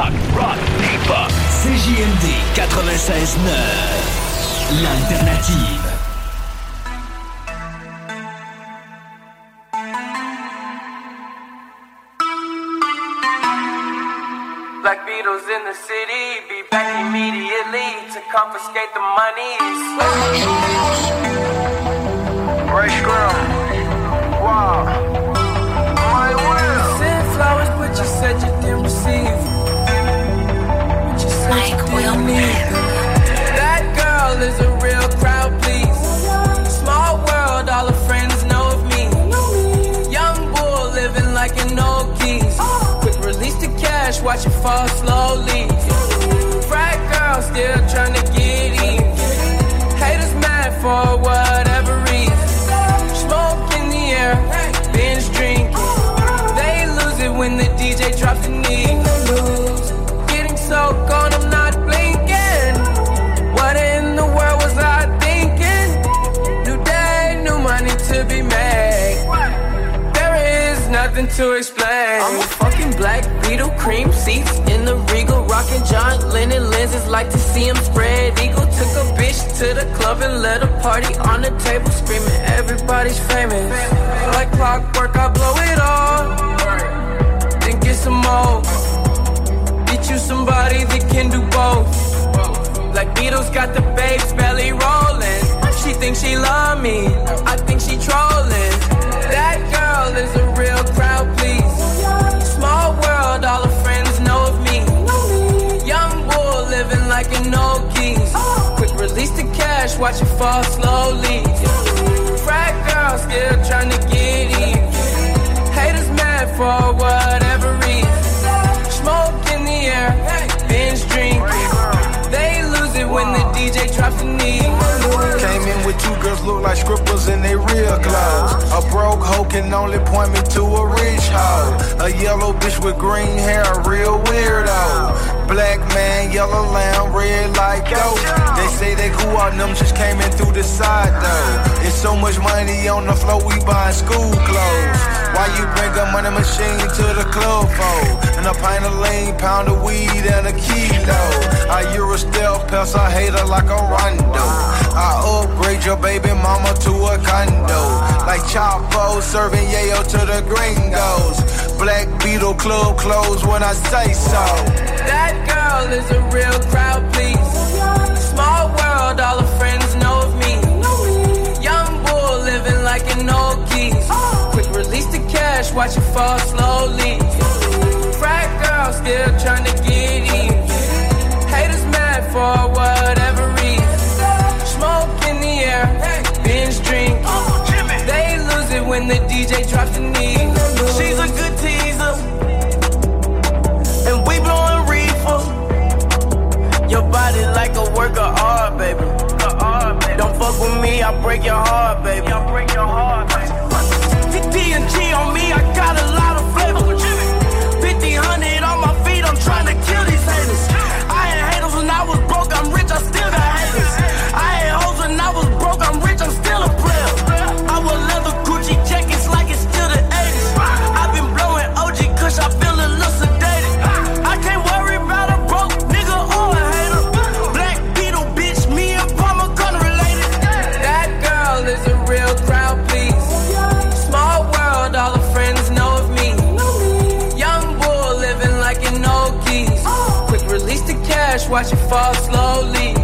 Talk, rock, hip-hop. CJMD 96.9. L'alternative. Black Beatles in the city, be back immediately to confiscate the monies. Watch it fall slowly. Frat girl still trying to get in. Haters mad for whatever reason. Smoke in the air, binge drinking. They lose it when the DJ drops the knee. Getting so gone, I'm not blinking. What in the world was I thinking? New day, new money to be made. There is nothing to explain. I'm a fucking black beetle, cream seats in the regal, rocking John Lennon lenses. Like to see him spread eagle. Took a bitch to the club and let a party on the table, screaming everybody's famous. Like clockwork, I blow it all, then get some more. Get you somebody that can do both. Like Beatles got the babes belly rolling. She thinks she love me, I think she trolling. That girl is a real crowd, please. World, all her friends know of me. Young bull living like an old geese. Quick release the cash, watch it fall slowly. Frat girl still trying to get in. Haters mad for whatever reason. Smoke in the air, binge drinking. They lose it when the DJ drops the knee. Two girls look like scribbles in their real clothes. A broke hoe can only point me to a rich hoe. A yellow bitch with green hair, a real weirdo. Black man, yellow lamb, red they them, just came in through the side though. It's so much money on the floor, we buying school clothes. Why you bring a money machine to the club for? And a pint of lean, pound of weed, and a kilo. I Euro stealth pest, I hate her like a rondo. I upgrade your baby mama to a condo. Like Chapo serving yayo to the gringos. Black Beatle Club closed when I say so. That girl is a real crowd, please. Small world, all her friends know of me. Young bull living like an old geese. Oh. Quick release the cash, watch it fall slowly. Frat girl still trying to get in. Haters mad for whatever reason. Smoke in the air, binge drinking. Uh, they lose it when the DJ drops the knee. She's a good body like a work of oh, art, baby. Don't fuck with me, I break your heart, baby. I break your heart, baby. T&G on me, I got a lot of fall slowly.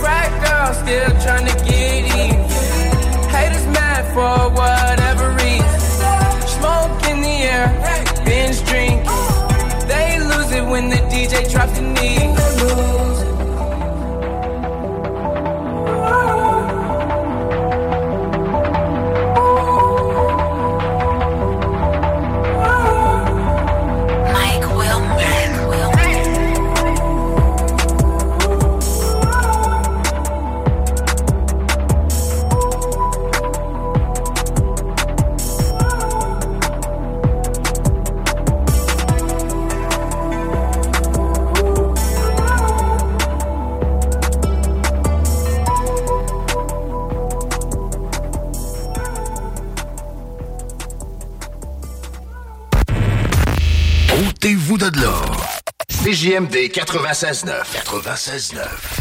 Frat girl still trying to get in. Haters mad for whatever reason. Smoke in the air, binge drinking. They lose it when the DJ drops the knee. CJMD 96.9. 96.9.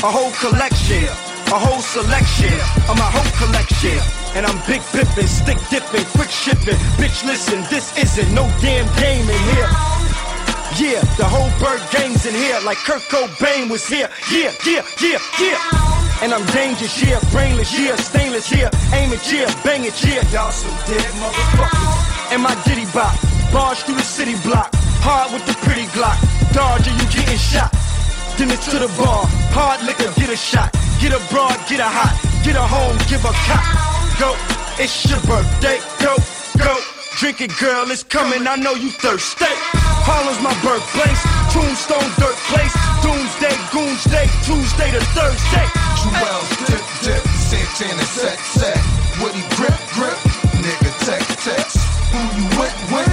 a whole collection, a whole selection of my whole collection. And I'm big pippin', stick dipping, quick shipping. Bitch, listen, this isn't no damn game in here. Yeah, the whole bird gang's in here, like Kurt Cobain was here. Yeah, yeah, yeah, yeah. And I'm dangerous, yeah, brainless, yeah, stainless, yeah, aim it, yeah, bang it, yeah. Y'all some dead motherfuckers. And my ditty bop, barge through the city block, hard with the pretty Glock. Dodge or you getting shot. It's to the bar, hard liquor, get a shot. Get a broad, get a hot, get a home, give a cop. Go, it's your birthday, go, go. Drink it, girl, it's coming, I know you thirsty. Harlem's my birthplace, Tombstone, dirt place. Doomsday, Goonsday, Tuesday to Thursday. Juelz dip dip. Santana set set. Woody grip grip. Nigga tech tech. Who you went with?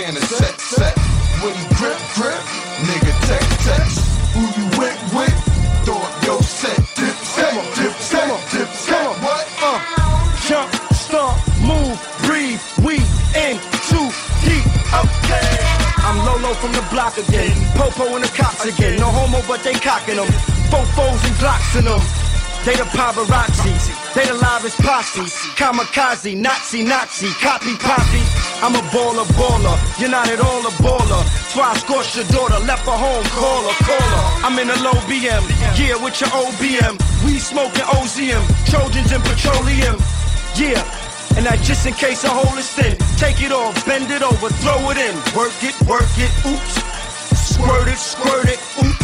Santana set set. Woody grip grip. Nigga tech tech. Who you went with? Throw up your set. Dip set. Dip set. Dip set. What? Uh, jump, stomp, move, breathe, we in too deep. Okay. I'm Lolo from the block again. Popo and the cops again. No homo, but they cocking them. Fofos and Glocks in them. They the paparazzi, they the livest posse. Kamikaze, Nazi, Nazi, copy, poppy. I'm a baller, baller. You're not at all a baller. Why scorched your daughter, left her home, call her, call her. I'm in a low BM, yeah, with your OBM. We smoking OZM, Trojans and petroleum. Yeah, and that just in case a hole is thin. Take it off, bend it over, throw it in. Work it, work it, oops. Squirt it, squirt it, oops.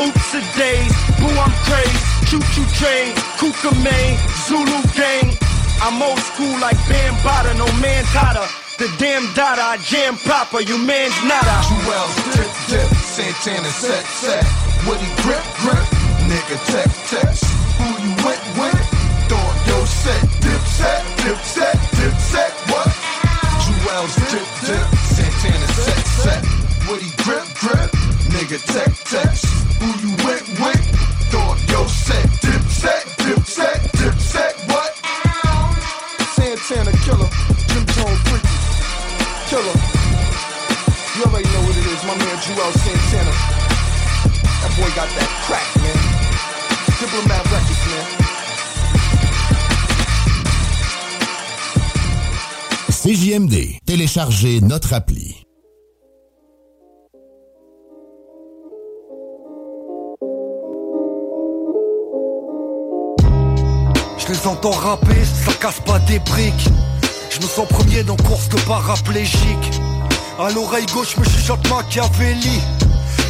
Oops a days, boo I'm crazy. Choo choo train, Kuka Main, Zulu gang. I'm old school like Bambaataa, no man Tata. The damn data, I jam proper, you man's nada. Juelz dip dip. Santana set set. Woody grip grip. Nigga tech tech. Who you went with? Throw up your set. Dip set. Dip set. Dip set. What? Juelz dip dip. Santana set set. Woody grip grip. Nigga tech tech. Joel Santana. That boy got that crack, man. Diplomat Records, man. CJMD. Téléchargez notre appli. Je les entends rapper, ça casse pas des briques. Je me sens premier dans course de paraplégique. À l'oreille gauche, me chuchote Machiavelli.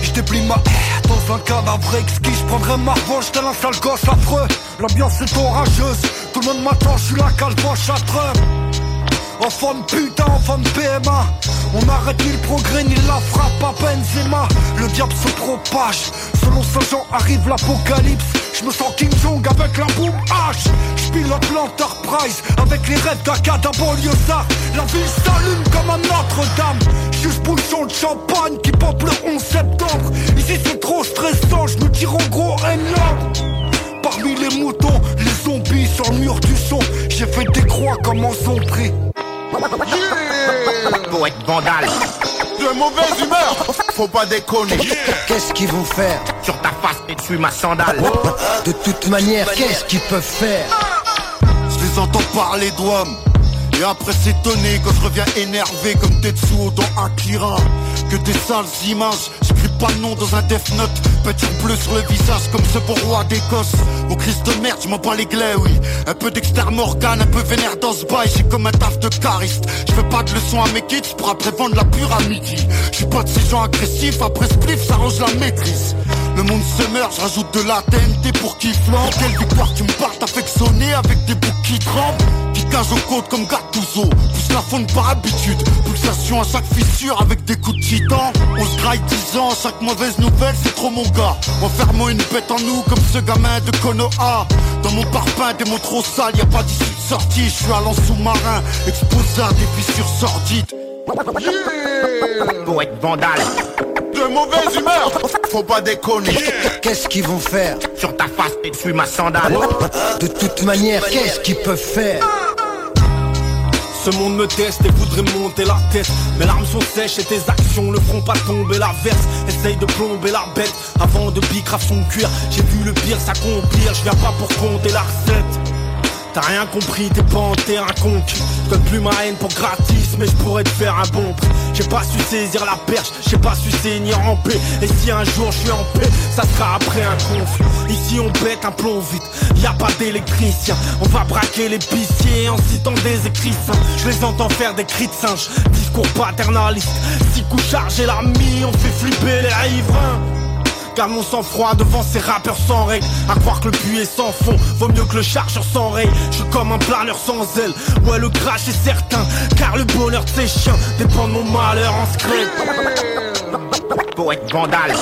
Je déplie ma dans un cadavre exquis. Je prendrai ma revanche tel un sale gosse affreux. L'ambiance est orageuse. Tout le monde m'attend, je suis la calvo châtreux. Enfant de putain, enfant de PMA On n'arrête ni le progrès ni la frappe à Benzema. Le diable se propage. Selon Saint Jean arrive l'apocalypse. Je me sens Kim Jong avec la boum H. Je pilote l'Enterprise Avec les rêves d'Akada banlieusard La ville s'allume comme un Notre-Dame. Juste bouchon de champagne qui pompe le 11 septembre. Ici c'est trop stressant, je me tire en gros énorme. Parmi les moutons, les zombies sur le mur du son. J'ai fait des croix comme en zombie Poète vandale, De mauvaise humeur, faut pas déconner. Qu'est-ce qu'ils vont faire? Sur ta face et suis ma sandale. De toute manière, qu'est-ce qu'ils peuvent faire? Je les entends parler d'hommes. Et après s'étonner quand je reviens énervé comme Tetsuo dans Akira. Que des sales images, pas le nom dans un death note peinture bleue sur le visage comme ce beau roi d'Écosse. Au Christ de merde, je m'en bats les glaives, oui. Un peu d'externe Morgane, un peu vénère dans ce bail, j'ai comme un taf de cariste. Je fais pas de leçons à mes kids pour après vendre la pure à midi. Je suis pas de ces gens agressifs, après spliff, ça range la maîtrise. Le monde se meurt, je rajoute de la TNT pour qu'il flambe. Quelle victoire tu me parles, affectionné avec des boucs qui tremblent. Qui cage aux côtes comme Gattuso. Pousse la faune par habitude. Pulsation à chaque fissure avec des coups de titan. On se graille 10 ans, chaque mauvaise nouvelle, c'est trop mon gars. Enfermons une bête en nous comme ce gamin de Konoha. Dans mon parpaing, des mots trop sales, y a pas d'issue de sortie. Je suis allant sous-marin, exposé à des fissures sordides. Être vandale. De mauvaise humeur, faut pas déconner. Qu'est-ce qu'ils vont faire Sur ta face, et suis ma sandale. De toute manière, qu'est-ce qu'ils peuvent faire Ce monde me teste et voudrait monter la tête. Mes larmes sont sèches et tes actions ne feront pas tomber la verse Essaye de plomber la bête. Avant de bicrave son cuir J'ai vu le pire s'accomplir, je viens pas pour compter la recette T'as rien compris, t'es pas en terrain conquis. Donne plus ma haine pour gratis, mais je pourrais te faire un bon prix. J'ai pas su saisir la perche, j'ai pas su saigner en paix. Et si un jour je suis en paix, ça sera après un conflit. Ici on pète un plomb vite, y a pas d'électricien. On va braquer les pissiers en citant des écrits Je les entends faire des cris de singe, discours paternaliste. Six coups chargés l'ami, on fait flipper les riverains. Garde mon sang-froid devant ces rappeurs sans règles. À croire que le puits est sans fond Vaut mieux que le chargeur s'enraye. Je suis comme un planeur sans aile. Ouais le crash est certain Car le bonheur de ces chiens Dépend de mon malheur en secret. Pour être vandale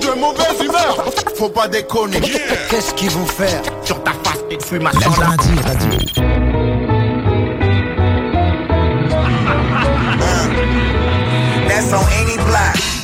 De mauvaise humeur, faut pas déconner. Qu'est-ce qu'ils vont faire? Sur ta face, et suis ma sandale. That's on.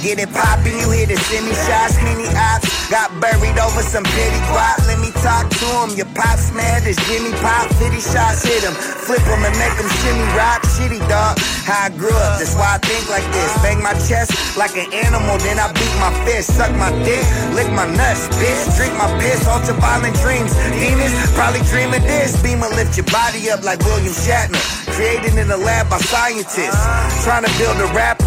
Get it poppin', you hear the semi shots, mini ops. Got buried over some pity guap. Let me talk to him. Your pops mad as Jimmy Pop. 50 shots hit him. Flip him and make him shimmy rock. Shitty dog. How I grew up, that's why I think like this. Bang my chest like an animal, then I beat my fist. Suck my dick, lick my nuts, bitch. Drink my piss, ultra violent dreams. Demons probably dream of this. Beamer lift your body up like William Shatner. Created in a lab by scientists. Trying to build a rapper.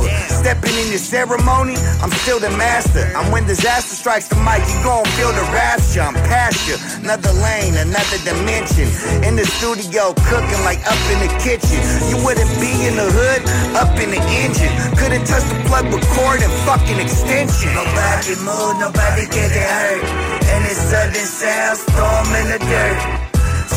Stepping in your ceremony, I'm still the master. I'm when disaster strikes the mic, you gon' feel the rapture. I'm past you. Another lane, another dimension. In the studio, cooking like up in the kitchen. You wouldn't be in the hood, up in the engine. Couldn't touch the plug with cord and fucking extension. Nobody move, nobody get hurt. And it's sudden sound, storm in the dirt.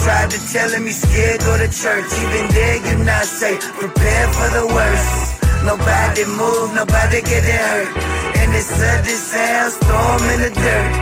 Tried to tell him he's scared, go to church. Even there, you're not safe. Prepare for the worst. Nobody move, nobody get hurt. And it's sudden sound, storm in the dirt.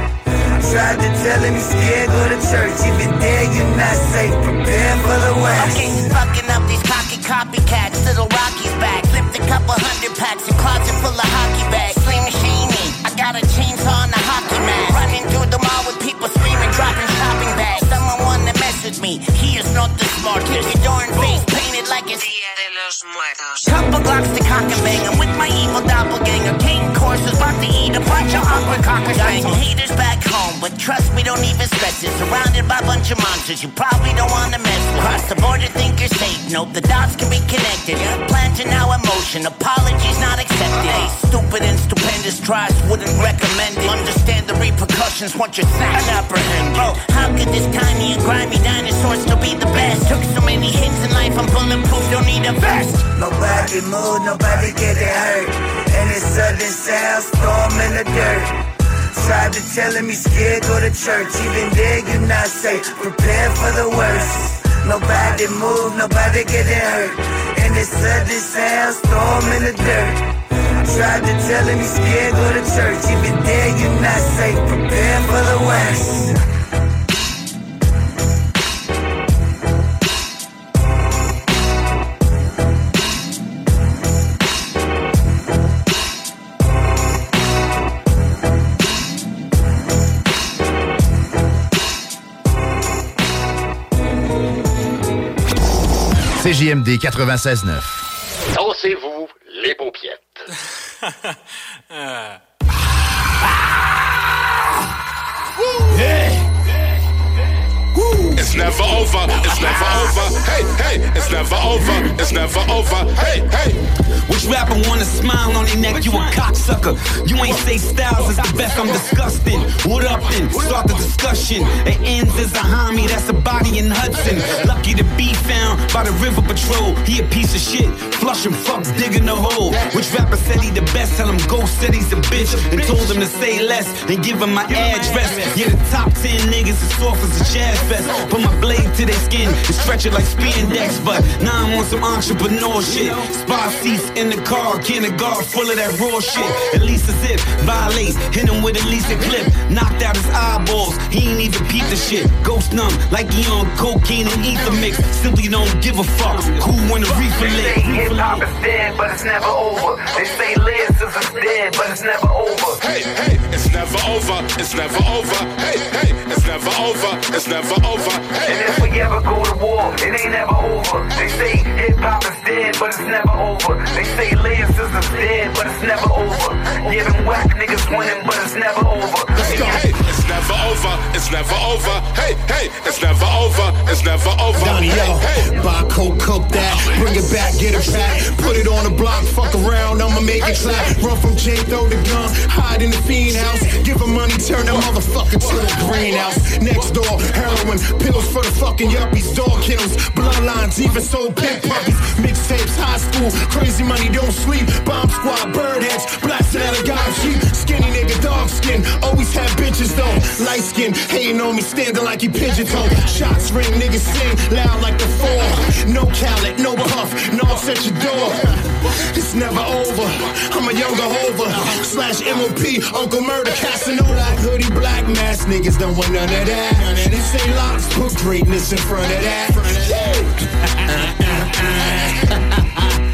Tried to tell him he's scared, go to church. Even there, you're not safe. Prepare for the worst. Okay, fucking up these cocky copycats. Little Rocky's back. Flipped a couple hundred packs. A closet full of hockey bags. Slim Shaney. I got a chainsaw and a hockey mask. Running through the mall with people screaming, dropping shopping bags. Someone wanna mess with me. He is not the smartest. Your darn face painted like it's Couple blocks to cock and bang. Doppelganger. King courses about to eat a bunch of awkward cockers. Got some haters back home, but trust me, don't even stress it. Surrounded by a bunch of monsters you probably don't wanna mess with. Cross the border, think you're safe. Nope, the dots can be connected. Plans are now emotion. Apologies not accepted. Hey, stupid and stupendous tries wouldn't recommend it. Understand the repercussions once you're snatched and apprehended. Oh, how could this tiny and grimy dinosaur still be the best? Took so many hits in life, I'm bulletproof, don't need a vest. Nobody move, nobody get it hurt. And it's sudden sound, storm in the dirt. Tried to tell him he's scared, go to church. Even there, you're not safe. Prepare for the worst. Nobody move, nobody get it hurt. And it's sudden sound, storm in the dirt. Tried to tell him he's scared, go to church. Even there, you're not safe. Prepare for the worst. CJMD 96.9. Dansez-vous les paupiètes. it's never over, it's never over. Hey, hey, it's never over, it's never over. Hey, hey. Which rapper wanna smile on their neck? You a cocksucker. You ain't say Styles is the best, I'm disgusting. What up then? Start the discussion. It ends as a homie, that's a body in Hudson. Lucky to be found by the River Patrol. He a piece of shit. Flush him, fuck, digging the hole. Which rapper said he the best? Tell him Ghost said he's a bitch. And told him to say less and give him my address. Yeah, the top 10 niggas is soft as a jazz fest. Put my blade to their skin and stretch it like spandex. But now I'm on some entrepreneur shit. Spy seats in the car, can of guard full of that raw shit. At least as if violates, hit him with at least a clip. Knocked out his eyeballs, he ain't even peep the shit. Ghost numb, like he on cocaine and ether mix. Simply don't give a fuck. Cool when the reefer lit. Hip hop is dead, but it's never over. They say lyricism is dead, but it's never over. Hey, hey, it's never over, it's never over. Hey, hey, it's never over, it's never over. Hey, and if we ever go to war, it ain't never over. They say hip hop is dead, but it's never over. They say lyricism's dead, but it's never over. Yeah, them whack niggas winning, but it's never over. Let's go. Hey, it's never over, it's never over. Hey, hey, it's never over, it's never over. Donnie, hey, yo, hey. buy coke, cook that, bring it back, get it back, put it on the block, fuck around, I'ma make it clap. Run from Jay, throw the gun, hide in the fiend house, give him money, turn that motherfucker to the greenhouse. Next door, heroin, for the fucking yuppies, dog kills, bloodlines, even sold pimp puppies, mixtapes, high school, crazy money, don't sleep, bomb squad, bird heads, blasting out a god sheep, skinny nigga, dog skin, always have bitches though, light skin, hating on me, standing like he pigeon toe, shots ring, niggas sing, loud like the four, no Khaled, no puff, no set your door, it's never over, I'm a younger over. slash MOP, Uncle Murder, Casanova, black hoodie, black mask, niggas don't want none of that, they say locks, put greatness in front of that,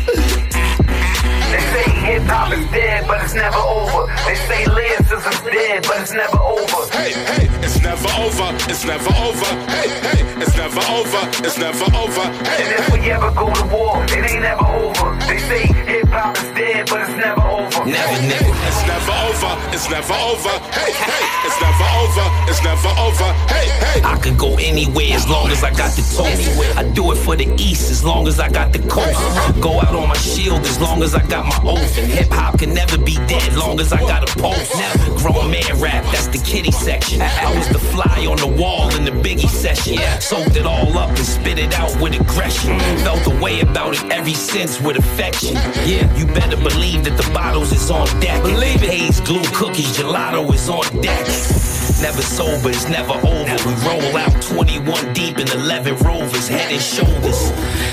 hip hop is dead, but it's never over. They say lyricism's dead, but it's never over. Hey, hey, it's never over, it's never over. Hey, hey, it's never over, it's never over. Hey, and if we ever go to war, it ain't never over. They say hip hop is dead, but it's never over. Never, never. It's never over, it's never over. Hey, hey, it's never over, it's never over. Hey, hey. I could go anywhere as long as I got the toast. I do it for the East as long as I got the coast. Go out on my shield as long as I got my oath. And hip hop can never be dead long as I got a pulse. Never. Grown man rap, that's the kitty section. I was the fly on the wall in the biggie session. Soaked it all up and spit it out with aggression. Felt the way about it ever since with affection. Yeah, you better believe that the bottles is on deck. Believe it. Haze, glue, cookies, gelato is on deck. Never sober, it's never over. We roll out 21 deep in 11 rovers, head and shoulders.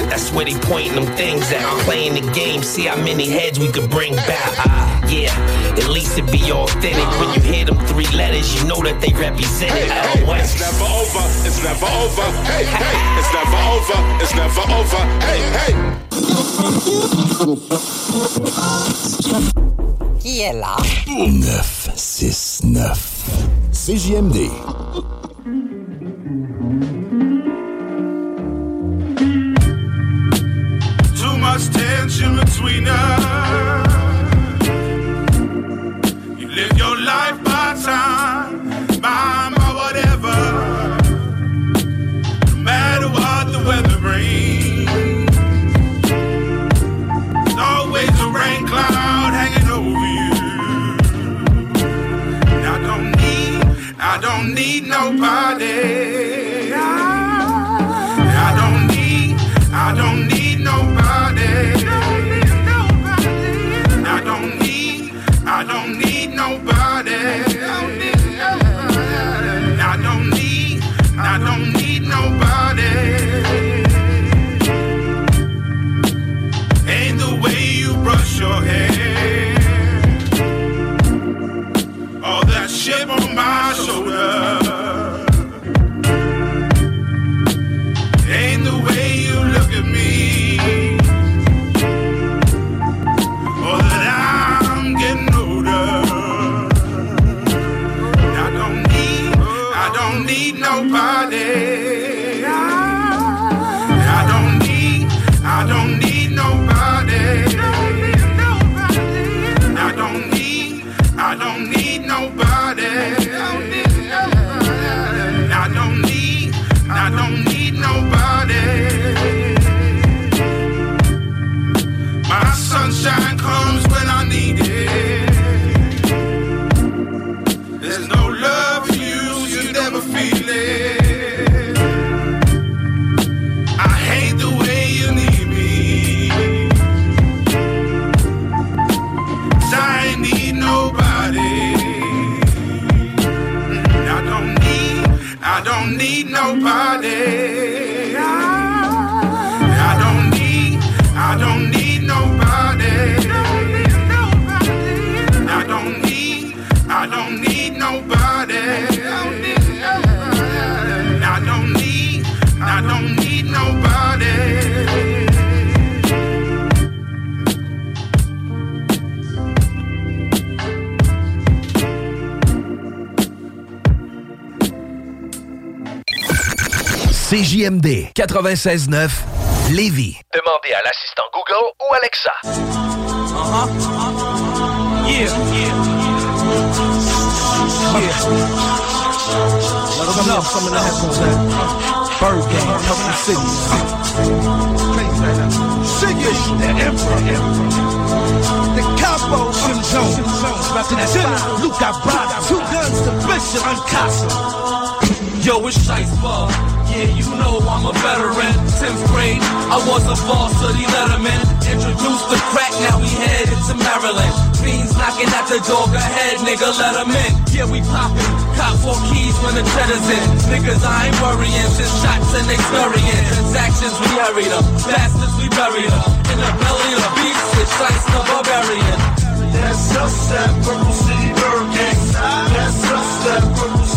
That's where they pointing them things at. Playing the game, see how many heads we could bring back. Ah, yeah, at least it be authentic. When you hear them three letters, you know that they represent it. Hey, hey, it's never over, it's never over. Hey, hey, it's never over, it's never over. Hey, hey. Qui est là 969 CJMD. Too much tension between us. You live your life by time, by, by whatever. No matter what the weather brings. CJMD 96.9 Lévis. Demandez à l'assistant Google ou Alexa. Uh-huh. Yeah, yeah. Yeah. Let some of the headphones at Bird Gang, Company City. Crazy right now. Siggish, the Emperor. The Capo, Jim Jones. General Luca Brada. Two guns to Bishop and Casa. Yo, it's Shice Ball. Yeah, you know I'm a veteran. 10th grade, I was a varsity letterman. Introduced the crack, now we headed to Maryland. Fiends knocking at the door, go ahead, nigga, let let 'em in. Yeah, we poppin', cop four keys when the cheddar's in. Niggas, I ain't worrying, since shots and experience. Transactions, we hurried them. Bastards, we buried them. In the belly of the beast, it's Shice the barbarian. That's us, that Purple City Gang. That's us, that Purple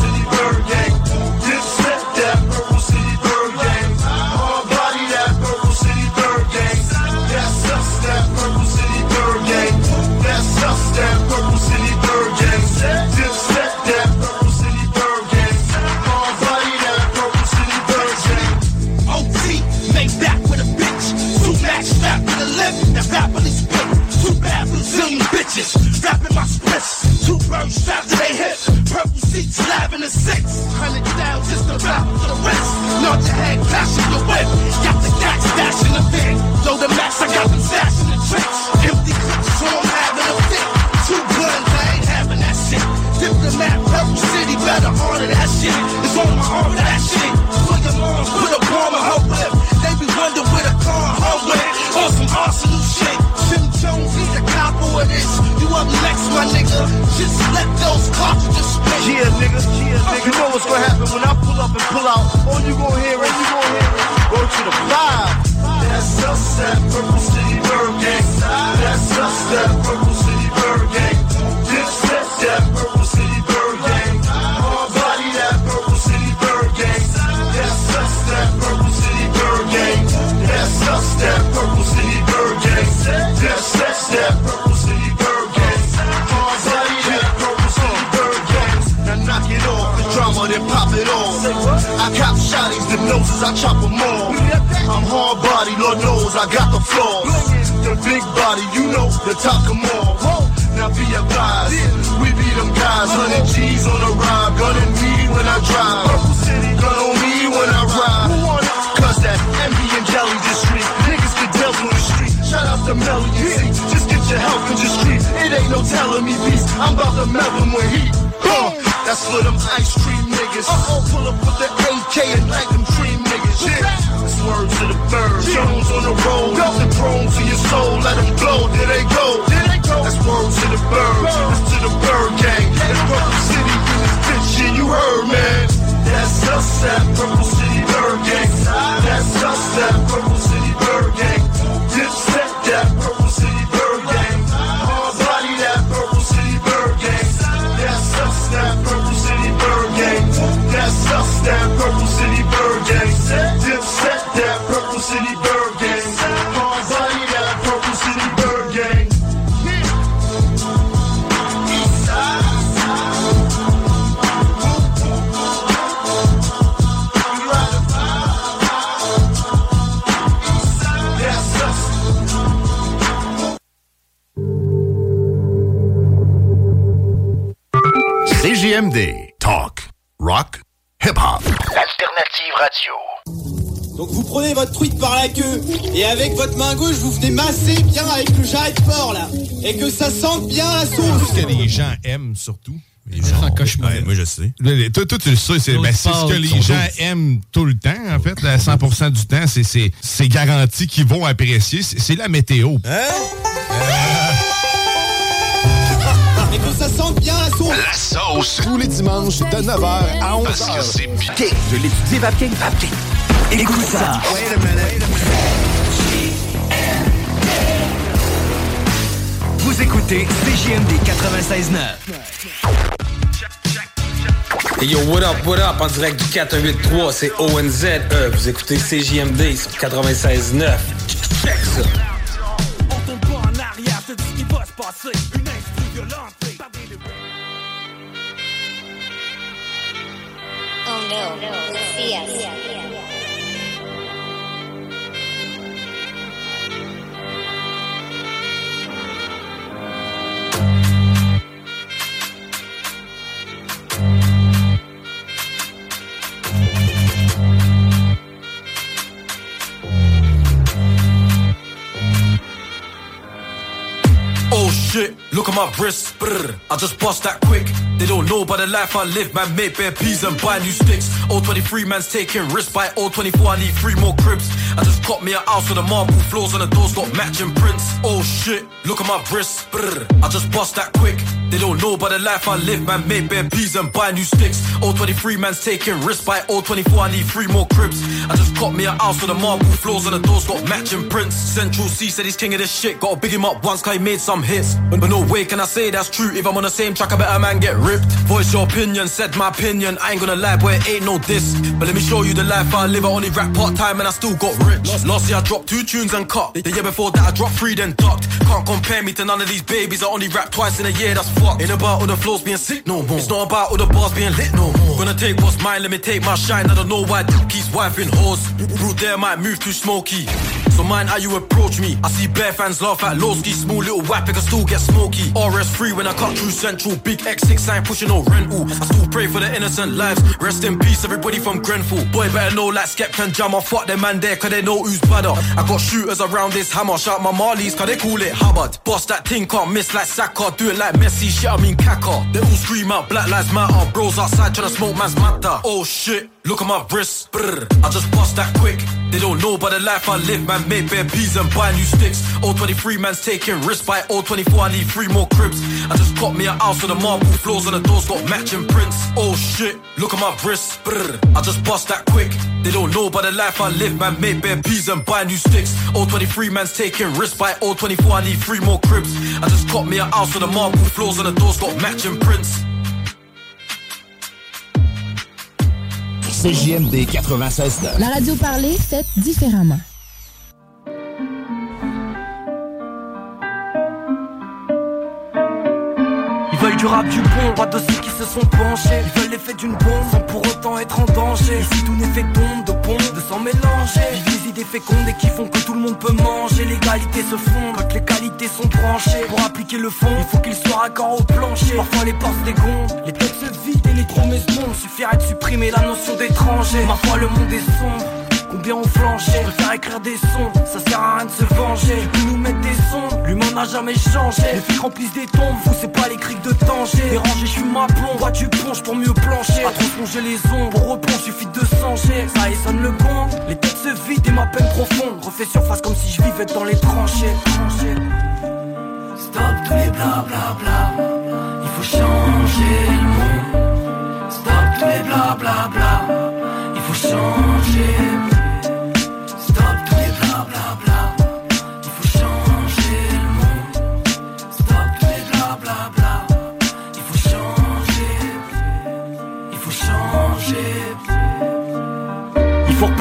Birds strapped to their hip. Purple seats, and six. Hundred down just to rap for the rest. Not the head, clashing your whip. Got the gas stash in the bin. Load the max, I got them stash in the tricks. Empty clips, so I'm having a fit. Two guns, I ain't having that shit. Diplomat, Purple City, better order that shit. It's on my arm, that shit. Put them on, put a bomb in her whip. They be wondering where the car her with. On some arsenal shit. Jim Jones, he's a cop of this. You up next, my nigga. Just let those cartridges spin. Yeah, nigga. Yeah, nigga. You know what's gonna happen when I pull up and pull out. All you gonna hear is you gonna hear is go to the five. That's us, that Purple City Bird Gang. That's us, that Purple City Bird Gang. This set, that Purple I cop shotties, the noses, I chop them off. I'm hard body, Lord knows I got the flaws. The big body, you know, the top come off. Now be advised, we be them guys, 100 G's on the ride, gun in me when I drive. Gun on me when I ride. Cause that envy and jelly district, niggas could deal on the street. Shout out to Melly and just get your help in the street. It ain't no telling me beast, I'm about to melt them with heat. Huh. That's for them ice cream niggas. Uh-oh, pull up with the AK and like them dream niggas. Yeah. That's word to the bird. Jones on the road. Go the prone to your soul. Let them glow. There they go. There they go. That's word to the bird. That's to the bird gang. That's Purple City in this bitch. Yeah, you heard, man. That's us, that Purple City Bird Gang. That's us, that Purple City Bird Gang. Dipset, that Purple City Bird CJMD. Talk. Rock. Hip-hop. Alternative radio. Donc vous prenez votre truite par la queue et avec votre main gauche vous venez masser bien avec le jarret fort là et que ça sente bien la sauce. Ce que les gens aiment surtout. Les gens en cauchemar. ouais, moi je sais. Le- le- Toi, toi, tu le sais, c'est ben, ce que les gens aiment tout le temps, en fait. À 100% du temps, c'est- c'est c'est garanti qu'ils vont apprécier. C'est c'est la météo. Et que ça sente bien la sauce. La sauce. Tous les dimanches de 9h à 11h. Parce que c'est piqué. De l'étudier Vapking. Vapking. Écoute ça. Vous écoutez CJMD 96.9. Hey yo, what up, what up, en direct du 483, c'est ONZ, euh, vous écoutez CJMD sur 96.9. Check ça. On tourne pas en arrière, c'est ce qui va se passer. Une instru violente. Oh. Shit, look at my wrist, brr. I just bust that quick. They don't know about the life I live, man. Make bare peas and buy new sticks. Old 23 man's taking risks. By old 24, I need three more cribs. I just got me a house with the marble floors and the doors got matching prints. Oh shit, look at my wrist. Brr, I just bust that quick. They don't know about the life I live, man. Make bare peas and buy new sticks. Old 23 man's taking risks. By old 24, I need three more cribs. I just got me a house with the marble floors and the doors got matching prints. Central C said he's king of this shit. Gotta big him up once, cause he made some hits. But no way can I say that's true. If I'm on the same track, I better man get ripped. Voice your opinion, said my opinion. I ain't gonna lie, boy, it ain't no diss. But let me show you the life I live. I only rap part time and I still got rich. Last year I dropped two tunes and cut. The year before that I dropped three then ducked. Can't compare me to none of these babies. I only rap twice in a year, that's fucked. Ain't about all the flows being sick no more. It's not about all the bars being lit no more. Gonna take what's mine, let me take my shine. I don't know why Duke keeps wifing hoes. Rude there might move too smoky. So mind how you approach me. I see bare fans laugh at low ski, small little whack, can still get smoky. RS3 when I cut through central, big X6 sign pushing no rental. I still pray for the innocent lives. Rest in peace, everybody from Grenfell. Boy, better know like Skep can jam. I fuck them man there, cause they know who's better. I got shooters around this hammer, shout my Marlies, cause they call it Hubbard. Boss that thing can't miss like Saka, do it like Messi, shit, I mean Kaka. They all scream out Black Lives Matter, bros outside tryna smoke man's matter. Oh shit. Look at my wrist, brr, I just bust that quick. They don't know about the life I live, man. Make bare peas and buy new sticks. Old 23 man's taking risks. By old 24, I need three more cribs. I just got me a house with the marble floors and the doors got matching prints. Oh shit, look at my wrist, brr, I just bust that quick. They don't know about the life I live, man. Make bare peas and buy new sticks. Old 23 man's taking risks. By old 24, I need three more cribs. I just got me a house with the marble floors and the doors got matching prints. CJMD 96 La radio parlée, faite différemment. Ils veulent du rap du bon, pas de ceux qui se sont penchés. Ils veulent l'effet d'une bombe sans pour autant être en danger. Ici tout n'est fait d'ombre, Vivent des idées fécondes et qui font que tout le monde peut manger. L'égalité se fond quand les qualités sont branchées. Pour appliquer le fond, il faut qu'il soit raccord au plancher. Parfois les portes dégondent, les têtes se vident et les promesses tombent. Suffirait de supprimer la notion d'étranger. Parfois le monde est sombre. Combien on flanché, je préfère écrire des sons, ça sert à rien de se venger. Peux nous mettre des sons, l'humain n'a jamais changé. Les filles remplissent des tombes, vous c'est pas les criques de danger. Dérangé, je suis ma plomb, toi tu plonges pour mieux plancher. À trop plonger les ombres, pour replonger, suffit de changer. Ça et sonne le gong, les têtes se vident et ma peine profonde. Refais surface comme si je vivais dans les tranchées. Stop tous les bla bla il faut changer le monde. Stop tous les bla bla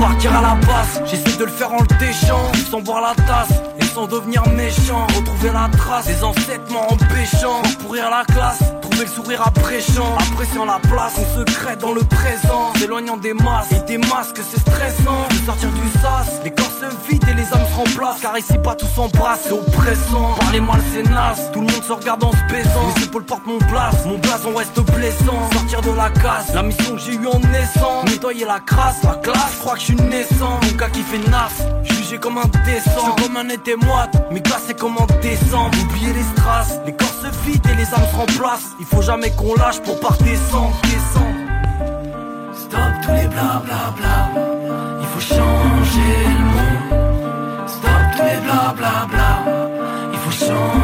Repartir à la base, j'essaie de le faire en le déchant, sans boire la tasse sans devenir méchant. Retrouver la trace des ancêtres m'en empêchant. Pourrir la classe, trouver le sourire appréciant. Appréciant la place, on secret dans le présent. S'éloignant des masses et des masques, c'est stressant. Sortir du sas, les corps se vident et les âmes se remplacent. Car ici pas tous s'embrassent, c'est oppressant. Parler mal c'est naze, tout le monde se regarde en se baisant. Les épaules portent mon place, mon blason reste blessant. Sortir de la casse, la mission que j'ai eue en naissant. Nettoyer la crasse, la classe, crois que je suis naissant. Mon gars qui fait nasse, jugé comme un décent. comme un été moite, mais glacé comme en décembre. Oublier les strass, les corps se vident et les âmes se remplacent. Il faut jamais qu'on lâche pour pas descendre, descendre. Stop tous les bla bla. Il faut changer le monde. Stop tous les bla bla bla. Il faut changer.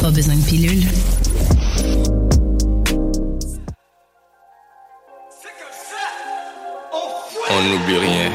Pas besoin de pilule. On n'oublie rien,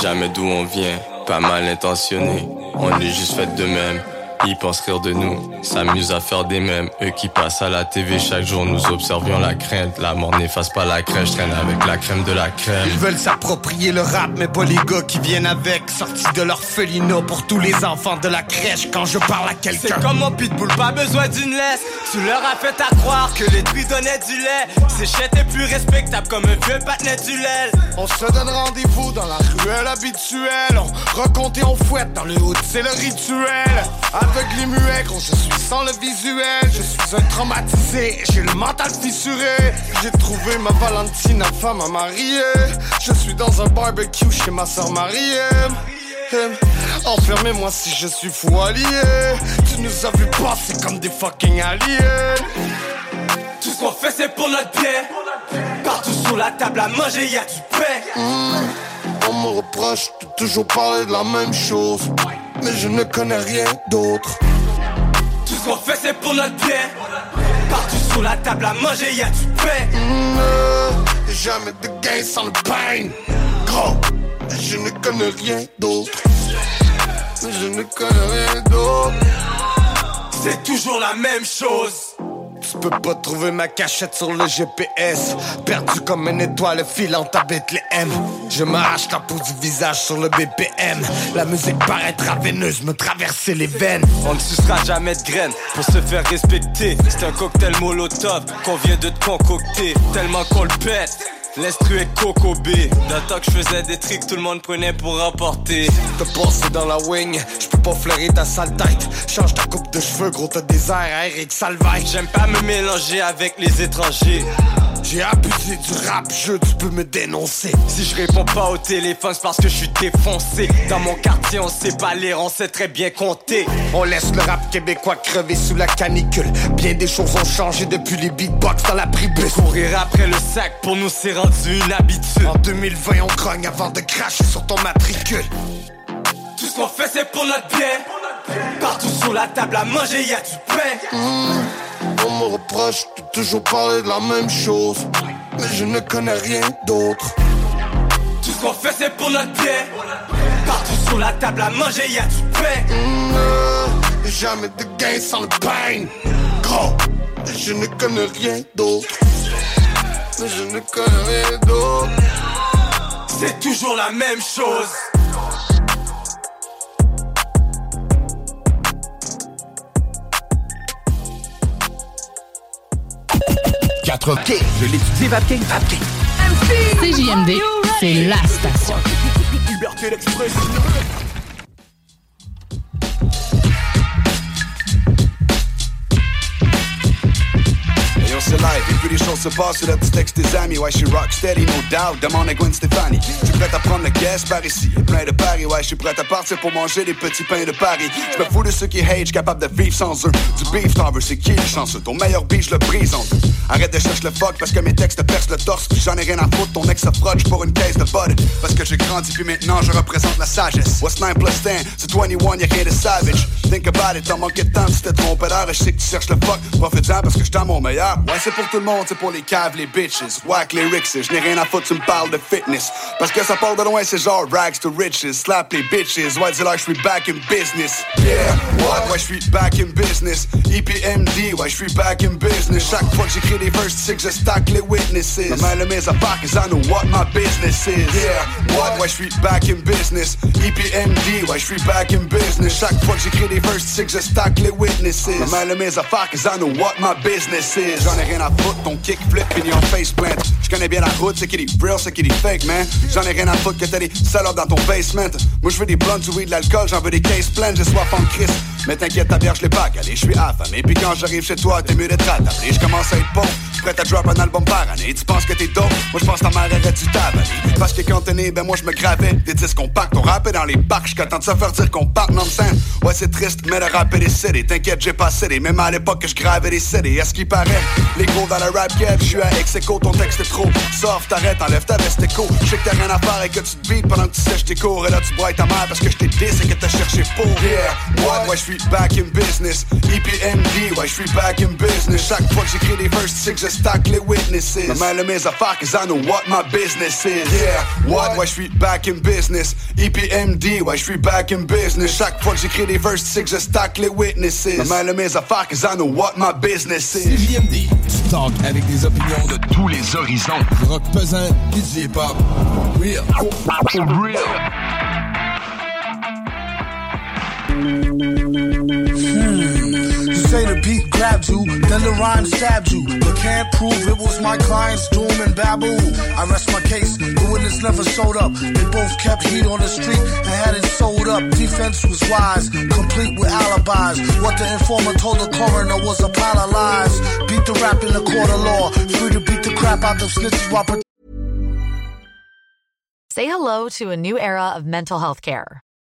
jamais d'où on vient, pas mal intentionné. On est juste fait de même, Ils pensent rire de nous, s'amusent à faire des mèmes. Eux qui passent à la TV chaque jour, nous observions la crainte. La mort n'efface pas la crèche, traîne avec la crème de la crème. Ils veulent s'approprier le rap, mais pas les gars qui viennent avec. Sortis de l'orphelinat pour tous les enfants de la crèche quand je parle à quelqu'un. C'est comme mon pitbull, pas besoin d'une laisse. Tu leur as fait à croire que les truies donnaient du lait. Ces chètes est plus respectable comme un vieux patinet du lait. On se donne rendez-vous dans la ruelle habituelle. On raconte et on fouette dans le hood, c'est le rituel. Avec les muets, gros, je suis sans le visuel. Je suis un traumatisé, j'ai le mental fissuré. J'ai trouvé ma Valentine, femme à marier. Je suis dans un barbecue chez ma soeur Marie. Enfermez-moi si je suis fou allié. Tu nous as vu passer comme des fucking aliens. Tout ce qu'on fait c'est pour notre bien. Partout sur la table à manger y a du pain. Mmh. On me reproche de toujours parler de la même chose. Mais je ne connais rien d'autre. Tout ce qu'on fait c'est pour notre bien. Partout sur la table à manger y a du pain. Mmh. Jamais de gain sans le pain. Gros, je ne connais rien d'autre. Mais je ne connais rien d'autre. C'est toujours la même chose. Tu peux pas trouver ma cachette sur le GPS. Perdu comme une étoile filante à Bethléem. Je m'arrache la peau du visage sur le BPM. La musique paraît veineuse, me traverser les veines. On ne sucera jamais de graines pour se faire respecter. C'est un cocktail molotov qu'on vient de te concocter. Tellement qu'on le pète. L'instru est Coco B. D'un temps que je faisais des tricks, tout le monde prenait pour rapporter. Te passer dans la wing, pas fleurir ta sale tête. Change ta coupe de cheveux, gros, t'as des airs à Eric Salvaille. J'aime pas me mélanger avec les étrangers. J'ai abusé du rap, je tu peux me dénoncer. Si je réponds pas au téléphone, c'est parce que je suis défoncé. Dans mon quartier, on sait pas lire, on sait très bien compter. On laisse le rap québécois crever sous la canicule. Bien des choses ont changé depuis les beatbox dans la pribus. Courir après le sac, pour nous, c'est rendu une habitude. En 2020, on grogne avant de cracher sur ton matricule. Tout ce qu'on fait, c'est pour notre bien. Partout sur la table à manger, y a du pain. Mmh. On me reproche de toujours parler de la même chose. Mais je ne connais rien d'autre. Tout ce qu'on fait, c'est pour notre bien. Partout sur la table à manger, y a du pain. Mmh, jamais de gain sans le pain. Gros, je ne connais rien d'autre. Mais je ne connais rien d'autre. C'est toujours la même chose. Je l'étudie, Vapking, Vapking. CJMD, c'est la station. C'est live, et puis les choses se passent sur le texte des amis. Ouais, je suis rock steady, no doubt. Demande à Gwen Stefani. Je suis prêt à prendre le guest par ici. Et plein de paris, ouais, je suis prêt à partir pour manger des petits pains de Paris. Je me fous de ceux qui hate, capable de vivre sans eux. Du beef, t'en veux, c'est qui le chanceux? Ton meilleur beef, je le brise en deux. Arrête de chercher le fuck parce que mes textes percent le torse. J'en ai rien à foutre, ton ex se pour une caisse de bud. Parce que j'ai grandi, puis maintenant je représente la sagesse. What's 9 plus 10? C'est 21, y'a rien de savage. Think about it, t'as manqué de temps, tu t'es trompé d'heure. Je sais que tu cherches le fuck. Profite-en parce que je mon meilleur. Ouais, c'est pour tout le monde, c'est pour les caves, les bitches. Whack les rixes, je n'ai rien à foutre, tu me parles de fitness. Parce que ça part de loin, c'est genre rags to riches. Slap les bitches, ouais, dis là, je suis back in business. Yeah, what? Ouais, je suis back in business. EPMD, ouais, je suis back in business. Chaque fois que j'écris des verses, tu je stack les witnesses. Ma main de mes affaires, cause I know what my business is. Yeah, what? Ouais, je suis back in business. EPMD, ouais, je suis back in business. Chaque fois que j'écris des verses, tu je stack les witnesses. Ma main de mes affaires, cause I know what my business is. J'en ai rien à foutre, ton kick flip et en face plant. Bien la route, c'est qui dit real, c'est qui dit fake, man. J'en ai rien à foutre que t'as des salopes dans ton basement. Moi, je veux des blondes, weed, de l'alcool, j'en veux des cases pleines, j'ai soif en crise. Mais t'inquiète, ta bière, je l'ai pas calé, je suis affamé. Puis quand j'arrive chez toi, t'es mieux d'être attablé. Je commence à être bon, prêt à drop un album par année. Tu penses que t'es dope, moi je pense ta mère aurait du tabac. Parce que quand t'es né, ben moi je me gravais des disques compacts. On rappait dans les parcs, j'suis content de se faire dire qu'on part non scène. Ouais, c'est triste, mais le rap est décédé. T'inquiète, j'ai pas cédé, même à l'époque que je gravais des CD. Est-ce qu'il paraît, les gros dans le rap je suis à ex ton texte est trop soft, t'arrêtes, enlève ta veste écho. Je sais que t'as rien à faire et que tu te beats pendant que tu sèches tes cours. Et là tu broies ta mère parce que je t'ai dit, c'est que t'as cherché pour. Yeah? Ouais, je back in business. EPMD, ouais, je back in business. Chaque fois que j'écris des verses, je stack les witnesses. Ma main le mes affaires, cause I know what my business is. Yeah, what? Ouais, je suis back in business? EPMD, ouais, je suis back in business? Chaque fois que j'écris des verses, c'est que je stack les witnesses. Ma main le mes affaires, cause I know what my business is. CJMD, tu talk avec des opinions de tous les horizons. Rock pesant, du hip-hop. Real. For real. Say the beat grabbed you, then the rhyme stabbed you, but can't prove it was my client's doom and babble. I rest my case, the witness never showed up. They both kept heat on the street and had it sold up. Defense was wise, complete with alibis. What the informer told the coroner was a pile of lies. Beat the rap in the court of law, free to beat the crap out of snitches while Say hello to a new era of mental health care.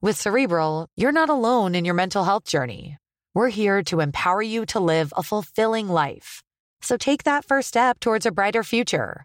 With Cerebral, you're not alone in your mental health journey. We're here to empower you to live a fulfilling life. So take that first step towards a brighter future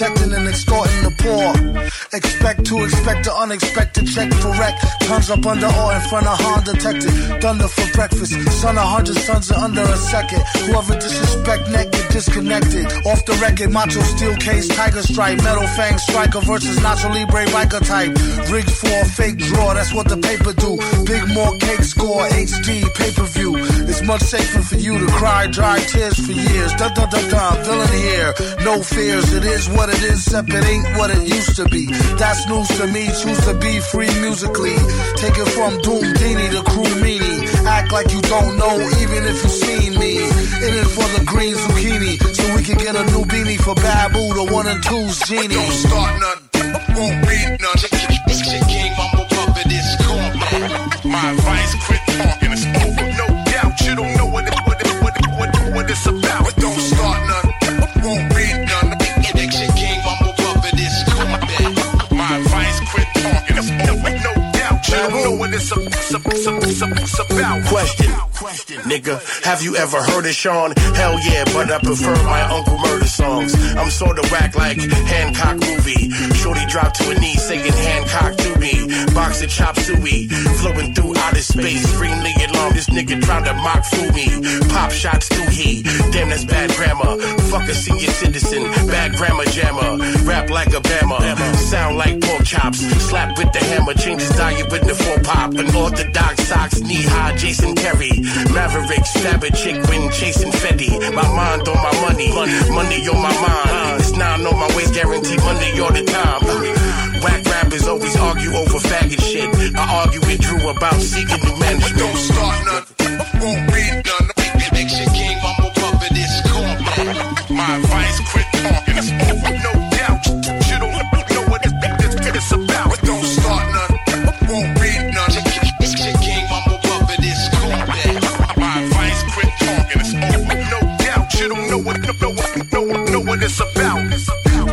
protecting and extorting the poor. Expect to expect the unexpected check for wreck. Turns up under or in front of Han detected. Thunder for breakfast. Son of hundred sons in under a second. Whoever disrespect neck get disconnected. Off the record, macho steel case, tiger stripe, metal fang striker versus Nacho Libre biker type. Rigged for a fake draw, that's what the paper do. Big more cake score, HD pay per view. It's much safer for you to cry dry tears for years. Dun dun dun dun, villain here. No fears, it is what it is, except it ain't what it used to be. That's news to me, choose to be free musically. Take it from Doom Dini to Crew Meanie. Act like you don't know, even if you've seen me. In it for the green zucchini, so we can get a new beanie for Babu, the one and two's genie. Don't start none, won't read none. Shit King Mumble Puppet is called My advice, quit talking, it's over. No doubt, you don't know what, it, what, it, what, it, what, what it's about. Know what it's about. Question, nigga, have you ever heard of Sean? Hell yeah, but I prefer my Uncle Murda songs. I'm sorta whack like Hancock movie. Shorty dropped to a knee singing Hancock to me. Box Boxing chop suey, flowing through outer space. Ring the long, this nigga trying to mock fool me. Pop shots to he, damn that's bad grammar. Fuck a senior citizen, bad grammar jammer. Rap like a bama, sound like pork chops. Slap with the hammer, change his diet with the four pop. Unorthodox socks, knee high, Jason Terry. Maverick, stab a chick when chasing Fetty. My mind on my money, money on my mind. It's nine on my waist, guarantee money all the time. Whack rappers always argue over faggot shit. I argue with Drew about seeking new management. Don't start read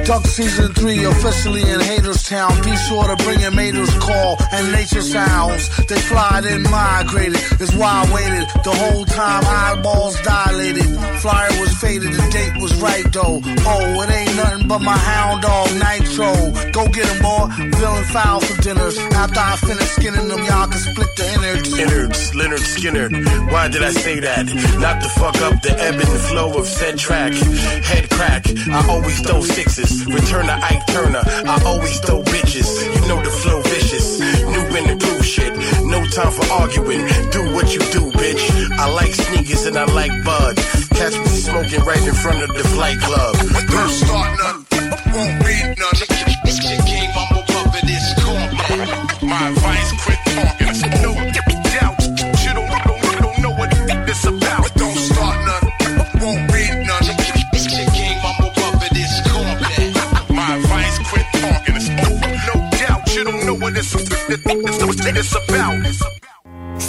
Duck season three officially in Haterstown. Be sure to bring your maters call and nature sounds. They fly then migrated. Is why I waited the whole time. Eyeballs dilated. Flyer was faded, the date was right though. Oh, it ain't nothing but my hound dog, Nitro. Go get him, boy. Feeling foul for dinners. After I finish skinning them, y'all can split the innards. Innards, Lynyrd Skynyrd. Why did I say that? Not to fuck up the ebb and flow of said track. Head crack, I always throw sixes. Return to Ike Turner, I always throw bitches. You know the flow vicious. New the groove shit. No time for arguing. Do what you do, bitch. I like sneakers and I like bud. Catch me smoking right in front of the flight club. Don't start none, won't read none. This came up above it is corn. My advice, quit talking.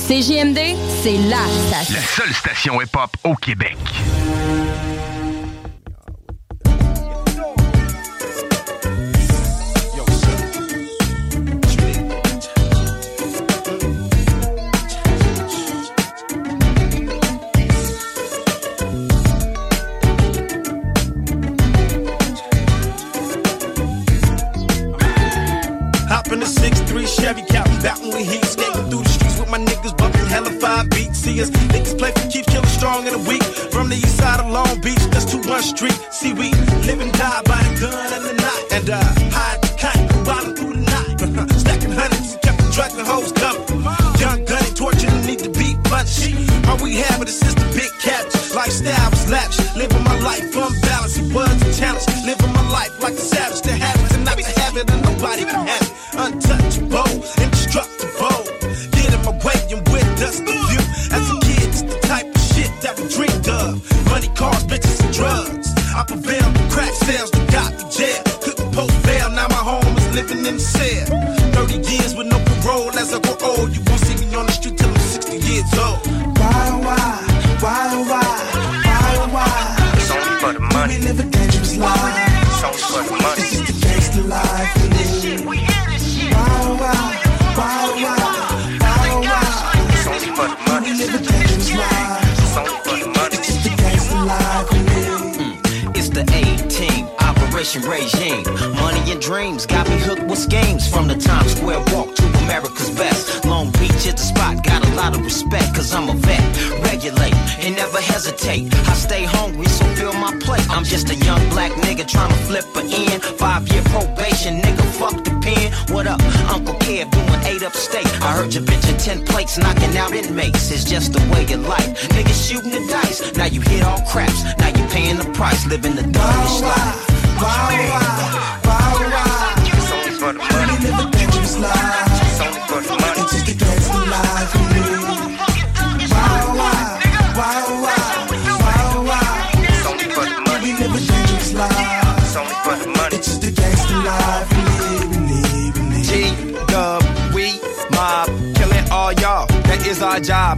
CJMD, c'est la station. La seule station hip-hop au Québec. Us niggas play for keeps, killing strong in a week. From the east side of Long Beach, that's 2-1 Street. See, we live and die by the gun and the night. And uh, hide the kite, bottom through the night. Stacking hundreds, kept the drugs and hoes coming. Young gunny, torture, need to beat punch. All we have is just a big catch. Lifestyle was lavish, living my life unbalanced. Just a young black nigga trying to flip a in. Five year probation, nigga, fuck the pen. What up, Uncle Kev doing eight upstate? I heard you bitch at 10 plates, knocking out inmates. It's just the way of life. Niggas shooting the dice, now you hit all craps. Now you paying the price, living the thuggish life.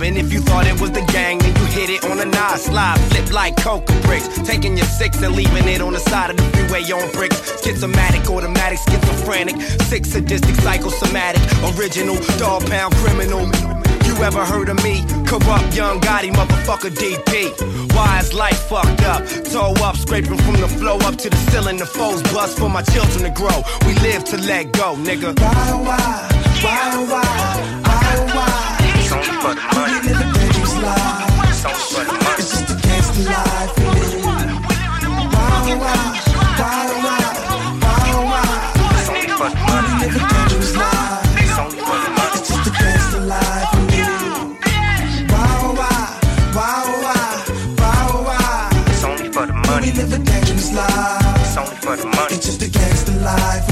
And if you thought it was the gang, then you hit it on a nine slide. Flip like coca bricks. Taking your six and leaving it on the side of the freeway on bricks. Schizomatic, automatic, schizophrenic. Sick, sadistic, psychosomatic. Original, dog pound criminal. You ever heard of me? Corrupt young Gotti, motherfucker DP. Why is life fucked up? Toe up, scraping from the flow up to the ceiling. The foes bust for my children to grow. We live to let go, nigga. Why, why, why, why, for the for the money. It's just a gangster life. Why, why, why, why, why, why? It's only for the money. Life. It's only for the money. It's just a gangster life money. We live a dangerous life. It's only for the money. It's just a gangster life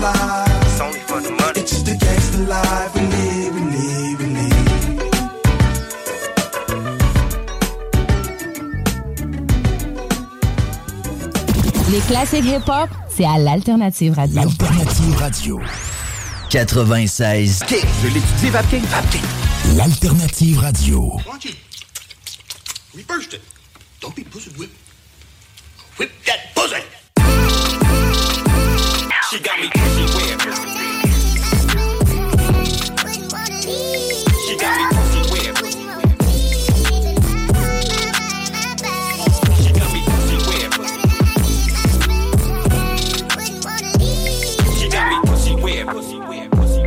life. It's only for the money. It's just a gangster life we live, we live, we live. Les classiques hip-hop, c'est à l'Alternative Radio. L'Alternative Radio. 96. K. Je l'étudie, Vapking. Vapking. L'Alternative Radio. Watch it. Reversed it. Don't be pussy whip. Whip that pussy. She got me everywhere. She got me She got me pussy where? Pussy?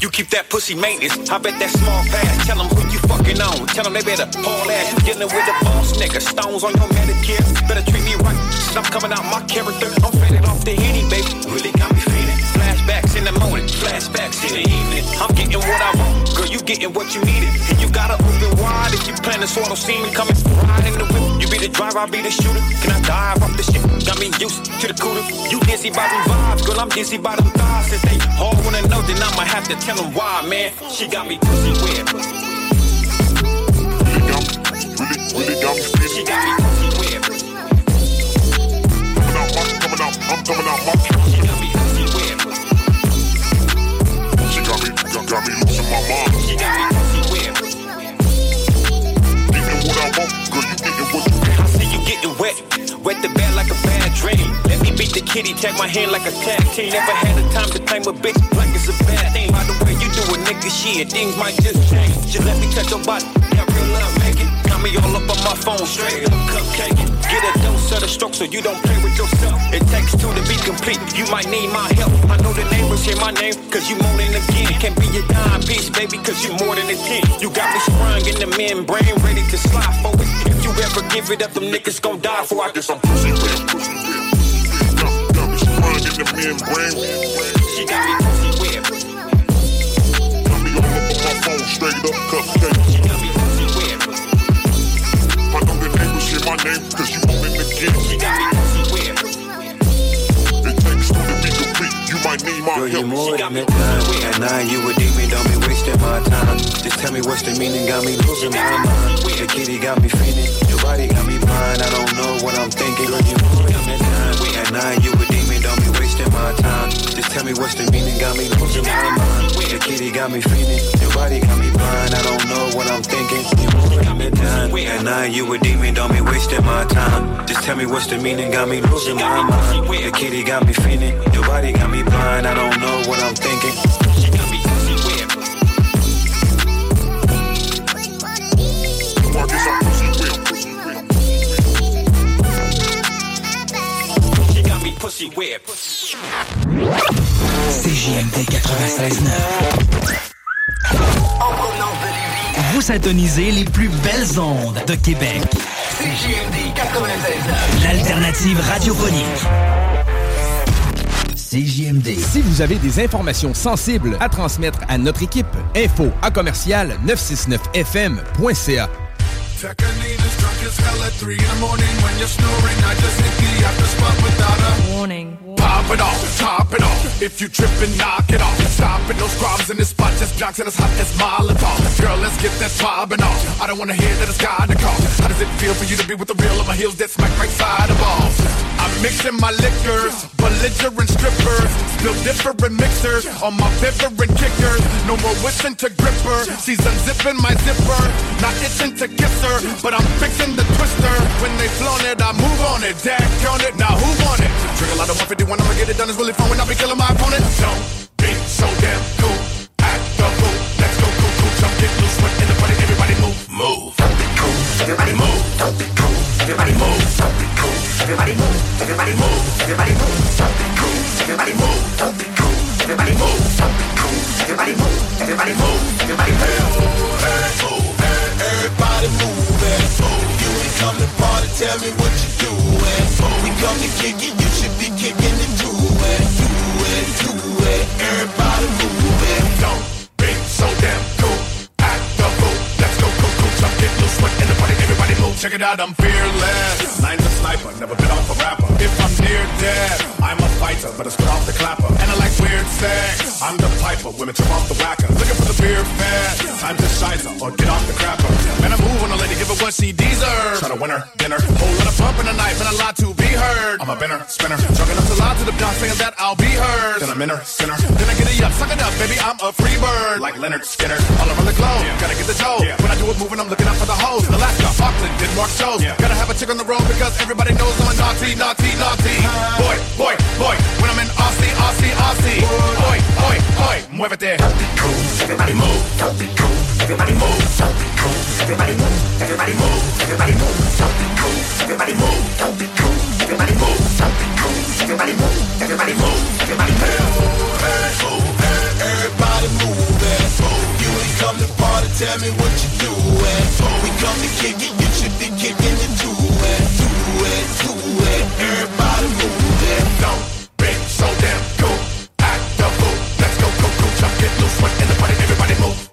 You keep that pussy maintenance. I bet that small pass. Tell them who you fucking on. Tell them they better haul ass. You dealing with the boss nigga. Stones on your manicure. Better treat I'm coming out my character. I'm faded off the henny, baby. Really got me feeling. Flashbacks in the morning. Flashbacks in the evening. I'm getting what I want. Girl, you getting what you needed. And you gotta open wide if you plan to sort of see me coming. Ride in the whip. You be the driver, I be the shooter. Can I dive off the shit? Got me used to the cooler. You dizzy by them vibes. Girl, I'm dizzy by them thighs. Since they all wanna know, then I'ma have to tell them why, man. She got me pussy wet. Really got me feeling. She got me I'm coming out, my. She got me wet. She got me, got, got me losing my mind. She got me pussy wet. Getting what I want, girl, you getting what you I see you getting wet. Wet the bed like a bad dream. Let me beat the kitty, tag my hand like a tag team. Never had the time to claim a bitch like it's a bad thing. By the way, you do a nigga shit, things might just change. Just let me touch your body, that real love make it. Got me all up on my phone, straight up cupcake. Get a dose of the stroke so you don't play with yourself. It takes two to be complete. You might need my help. I know the neighbors hear my name, cause you moaning again. Can't be a dime piece, baby, cause you more than a 10. You got me sprung in the membrane, ready to slide forward. If you ever give it up, them niggas gon' die for I some pussy with pussy. Got, got me sprung in the membrane. Might need my Girl, help. more than that time. At nine, you a demon, don't be wasting my time. Just tell me what's the meaning, got me losing my mind. The kitty got me feeling, your body got me blind. I don't know what I'm thinking. Girl, you more than. At nine, you a demon, my time. Just tell me what's the meaning, got me losing my mind. The kitty got me feeling, your body got me blind. I don't know what I'm thinking. You that. At nine, you a demon, don't be wasting my time. Just tell me what's the meaning, got me losing my mind. The kitty got me feeling, your body got me blind. I don't know what I'm thinking. She got me pussy with. I guess I'm pussy with, pussy with. She got me pussy with. CJMD 96.9. Vous syntonisez les plus belles ondes de Québec. CJMD 96.9. L'alternative radiophonique. CJMD. Si vous avez des informations sensibles à transmettre à notre équipe, info à commercial 969fm.ca. Tekanina's drunk as hell at 3 in the morning when you're snoring. I just hit the after spot without a warning. Pop it off, top it off. If you trippin', knock it off, stop it. No in this spot, just jocks and as hot as Molotov. Girl, let's get that throbbing off. I don't wanna hear that it's God to call. How does it feel for you to be with the real of my heels that smack right side of balls? Mixing my liquors, belligerent strippers, still different mixers on my vibrant kickers. No more wishing to grip her. She's unzipping my zipper, not itching to kiss her, but I'm fixing the twister. When they flown it, I move on it, dad on it. Now who want it? Drink a lot of 151, I'ma get it done. It's really fun when I be killing my opponent. Don't be so damn cool. Everybody move, move. Don't be cool. Everybody move. Don't be cool. Everybody move. Don't be cool. Everybody move. Everybody move. Everybody move. Don't be cool. Everybody move. Don't be cool. Everybody move. Don't be cool. Everybody move. Everybody move. Everybody move. Everybody move move. You come to party, tell me what you doing. We come to kick it, you should be kicking it, it, it, it. Everybody move and don't be so damn go, go, jump, get loose, sweat in everybody move. Check it out, I'm fearless. Nine's a sniper, never been off a rapper. If I'm near dead, I'm a fighter, but I spit off the clapper. And I like weird sex. I'm the piper, women trip off the whacker. Looking for the beer fat. I'm just shizer, or get off the crapper. Man, I move on a lady, give her what she deserves. Try to win her dinner. Whole lot of pump in a knife and a lot to be heard. I'm a binner, spinner. Drunk enough to lie to the doc, saying that I'll be heard. Then I'm in her, sinner. Then I get it up, suck it up, baby, I'm a free bird. Like Lynyrd Skynyrd, all around the globe. Gotta get the dough. When I do it moving, I'm looking out for the hoes. Alaska, Auckland, Denmark shows. Gotta have a chick on the road because everybody knows I'm a naughty, naughty, naughty. Boy, boy, boy. When I'm in Aussie, Aussie, Aussie. Boy, boy, boy. Muévete. Don't be cool. Everybody move. Don't be cool. Everybody move. Don't be cool. Everybody move. Everybody move. Everybody move. Don't be cool. Everybody move. Don't be cool. Everybody move, something move. Everybody move, everybody move, everybody move. Everybody move You ain't come to party, tell me what you doing. We come to kick it, you should be kicking it, do it, do it, do it. Everybody move and don't be so damn cool. Act the fool. Let's go, go, go, jump, get loose, one in the party, everybody move.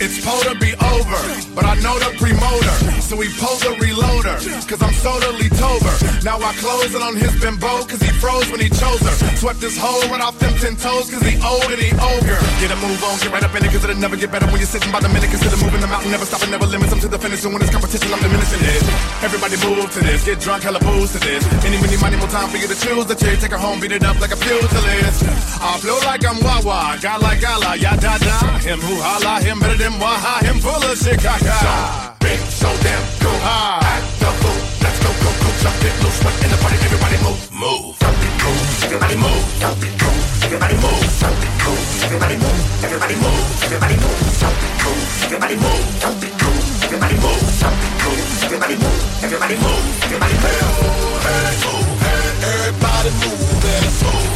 It's supposed to be over, but I know the promoter. So we pulled the reloader, cause I'm totally tober. Now I close it on his bimbo, cause he froze when he chose her. Swept this hole right off them ten toes, cause he old and he ogre. Get a move on, get right up in it, cause it'll never get better when you're sitting by the minute. Consider moving the mountain, never stopping, never limits. I'm to the finish, and when it's competition, I'm diminishing it. Everybody move to this, get drunk, hella booze to this. Any, many, money, more time for you to choose the chick. Take her home, beat it up like a pugilist. I flow like I'm Wawa, got like Gala, ya da da. Him who holla, him better than Waha, him full of shit, caca. Big, so damn cool. Act the fool. Let's go, go, go, jump it loose. One in the party, everybody move, move. Something cool. Everybody move. Something cool. Everybody move. Something cool. Everybody move. Everybody move. Everybody move. Something cool. Everybody move. Something cool. Everybody move. Something cool. Everybody move. Everybody move. Everybody move. Hey, move. Hey, everybody move and.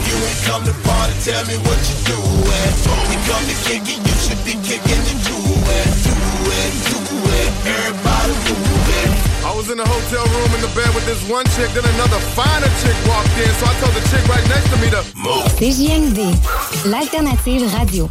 You ain't come to party, tell me what you doing. We come to kick it, you should be kicking and do it, do it, do it. Everybody move it. I was in the hotel room in the bed with this one chick, then another finer chick walked in. So I told the chick right next to me to move. CJMD, l'alternative radio.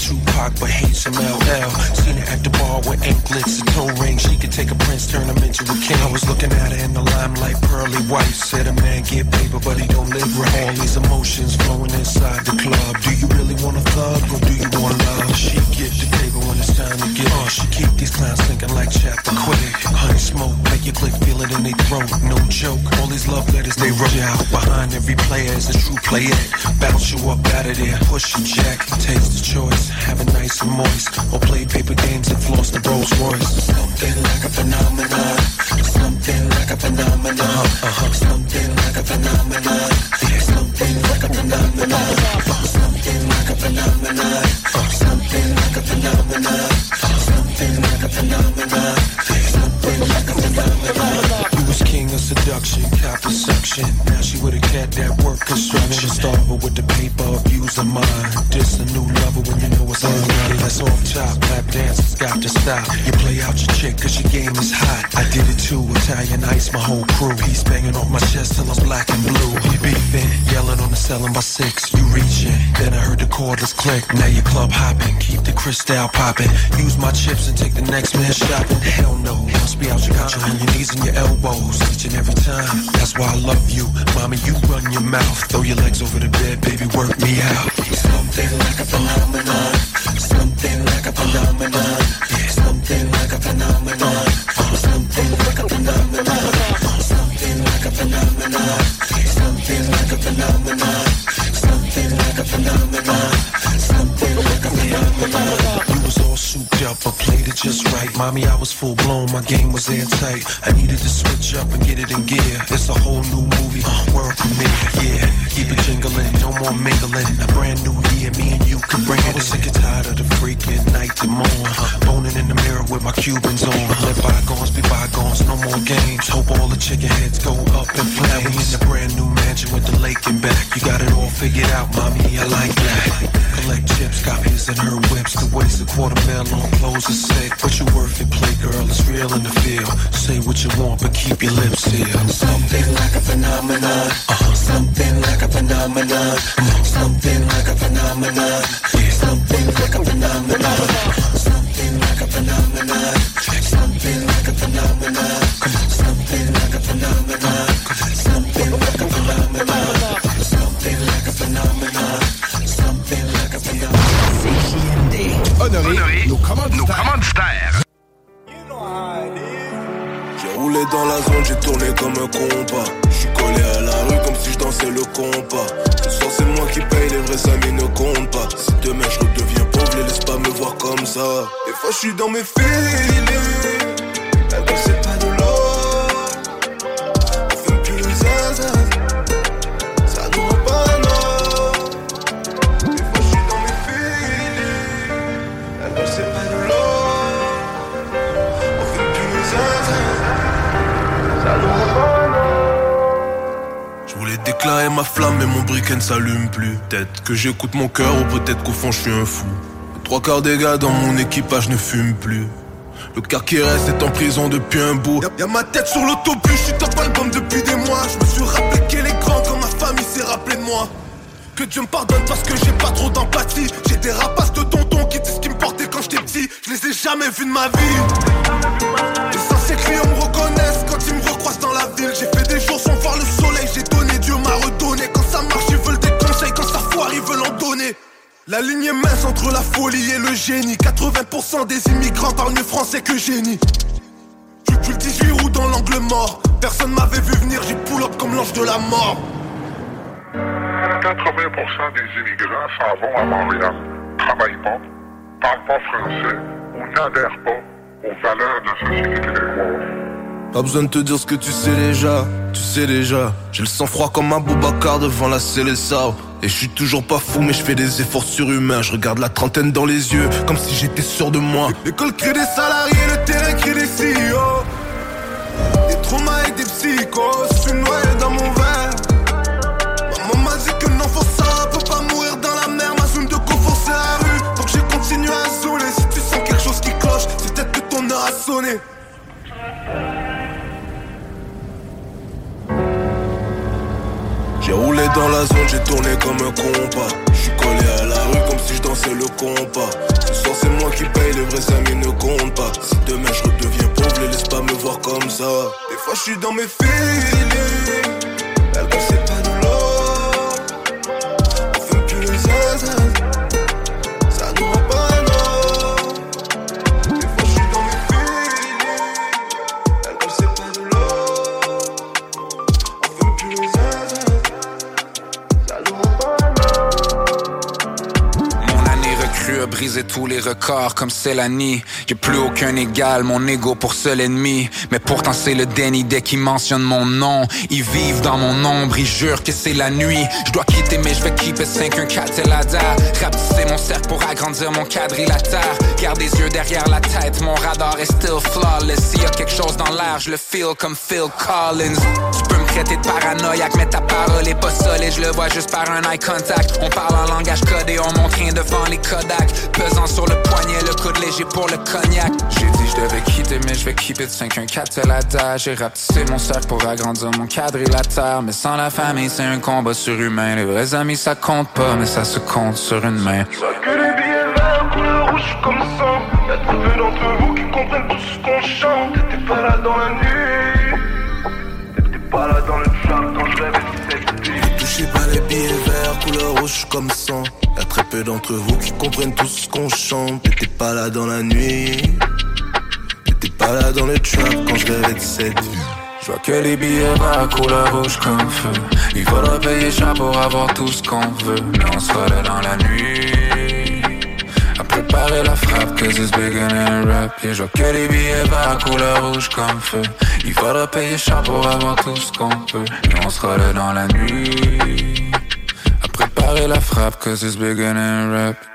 Tupac but hates him LL. Seen her at the bar with anklets and toe rings. She could take a prince, turn him into a king. I was looking at her in the limelight, pearly white. Said a man get paper, but he don't live right. All these emotions flowing inside the club. Do you really want a thug or do you want love? She get the paper when it's time to get on. She keep these clowns thinking like chapter quick. Honey smoke, make your click feel it in their throat. No joke. All these love letters they wrote out behind every player is a true player. Bounce you up out of there, push you jack. Taste the choice, have it nice and moist. Or play paper games and floss the Rolls Royce. Something like a phenomenon. Something like a phenomenon. Uh-huh. Something like a phenomenon. Something like a phenomenon. Something like a phenomenon. Something like a phenomenon. Something like a phenomenon. Something like a phenomenon. Seduction, cop of suction. Now she with a cat that work construction. Starver with the paper, abuse of mine. This a new lover when you know it's online. That's off top, lap dances got to stop. You play out your chick cause your game is hot. I did it too, Italian ice, my whole crew. He's banging off my chest till I'm black and blue. He beefing, yelling on the selling by six. You reaching, then I heard the cordless click. Now you club hopping, keep the crystal popping. Use my chips and take the next man shopping. Hell no, must be out your control. On your knees and your elbows, each and every time. That's why I love you, mommy. You run your mouth, throw your legs over the bed, baby. Work me out. Something like a phenomenon. Something like a phenomenon. Something like a phenomenon. Something like a phenomenon. Something like a phenomenon. Something like a phenomenon. But played it just right. Mommy, I was full blown, my game was airtight. I needed to switch up and get it in gear. It's a whole new movie, world premiere. Yeah, keep it jingling, no more mingling. A brand new year, me and you can bring it. I was sick and tired of the freaking night to morn. Boning in the mirror with my Cubans on. Let bygones be bygones, no more games. Hope all the chicken heads go up in flames. We in a brand new mansion with the lake in back. You got it all figured out, mommy. I like that. Collect chips, got his and her whips. To waste a quarter mil on clothes is sick. But you worth it, play girl. It's real in the field. Say what you want, but keep your lips sealed. Something like a phenomenon. Uh-huh. Something like a phenomenon. Something like a phenomenon. Yeah. Something like a phenomenon. Something like a phenomenon. Something like a phenomenon. Something phenomenon. Honoré, nos commanditaires. J'ai roulé dans la zone, j'ai tourné comme un compas. J'suis collé à la rue comme si je dansais le compas. Ce soir c'est moi qui paye, les vrais amis ne comptent pas. Si demain je redeviens pauvre, pauvre, laisse pas me voir comme ça. Des fois, je suis dans mes filets. Ma flamme, mais mon briquet ne s'allume plus. Peut-être que j'écoute mon cœur, ou peut-être qu'au fond, je suis un fou. Trois quarts des gars dans mon équipage ne fument plus. Le quart qui reste est en prison depuis un bout. Y'a, ma tête sur l'autobus, je suis top album depuis des mois. Je me suis rappelé qu'elle est grande quand ma famille s'est rappelé de moi. Que Dieu me pardonne parce que j'ai pas trop d'empathie. J'ai des rapaces de tonton qui disent ce qui me portait quand j'étais petit. Je les ai jamais vus de ma vie. Les anciens clients me reconnaissent quand ils me recroisent dans la ville. J'ai fait des jours sans voir le soleil. J'ai donné, Dieu m'a redonné. Quand ça marche, ils veulent des conseils. Quand ça foire, ils veulent en donner. La ligne est mince entre la folie et le génie. 80% des immigrants parlent mieux français que génie. Je suis le 18 août dans l'angle mort. Personne m'avait vu venir, j'ai pull comme l'ange de la mort. 80% des immigrants s'en vont à Montréal, travaillent pas, parlent pas français ou n'adhèrent pas aux valeurs de la société québécoise. Pas besoin de te dire ce que tu sais déjà, tu sais déjà. J'ai le sang froid comme un Boubacar devant la Célessa. Et je suis toujours pas fou, mais je fais des efforts surhumains. Je regarde la trentaine dans les yeux, comme si j'étais sûr de moi. L'école crée des salariés, le terrain crée des CEO. Des traumas et des psychos, je suis noyé dans mon verre. Maman m'a dit que non, faut ça, peut pas mourir dans la mer. Ma zone de confort, c'est la rue. Donc je continue à zouler. Si tu sens quelque chose qui cloche, c'est peut-être que ton heure a sonné. J'ai roulé dans la zone, j'ai tourné comme un compas. J'suis collé à la rue comme si je dansais le compas. Ce soir c'est moi qui paye, les vrais amis ne comptent pas. Si demain je redeviens pauvre, les laisse pas me voir comme ça. Des fois je suis dans mes filets. Brisé tous les records comme Célanie. J'ai plus aucun égal, mon ego pour seul ennemi. Mais pourtant c'est le déni dès qu'ils mentionnent mon nom. Ils vivent dans mon ombre, ils jurent que c'est la nuit. Je dois quitter mais je vais keep it 514 et la Rapetisser mon cercle pour agrandir mon quadrilatère. Garde les yeux derrière la tête, mon radar est still flawless. S'il y a quelque chose dans l'air, je le feel comme Phil Collins. Traiter de paranoïaque, mais ta parole est pas solide. Je le vois juste par un eye contact. On parle en langage codé, on montre rien devant les Kodak. Pesant sur le poignet, le coude léger pour le cognac. J'ai dit je devais quitter, mais je vais keep it 514 la date. J'ai rapetissé mon cercle pour agrandir mon quadrilatère. Mais sans la famille, c'est un combat surhumain. Les vrais amis, ça compte pas, mais ça se compte sur une main. Que les billets verts, couleur rouge comme sang. Y'a trop peu d'entre vous qui comprennent tout ce qu'on chante. T'étais pas là dans la nuit. T'étais pas là dans le trap quand je rêvais de cette vie. Touchez pas les billets verts, couleur rouge comme sang. Y'a très peu d'entre vous qui comprennent tout ce qu'on chante. T'étais pas là dans la nuit. T'étais pas là dans le trap quand je rêvais de cette vie. Je vois que les billets verts couleur rouge comme feu. Il faudra payer cher pour avoir tout ce qu'on veut. Mais on sera là dans la nuit. À préparer la frappe, cause it's bigger than rap. Yeah, je vois que les billets verts couleur rouge comme feu. Il faudra payer cher pour avoir tout ce qu'on peut. Mais on sera là dans la nuit. À préparer la frappe, cause it's bigger than rap.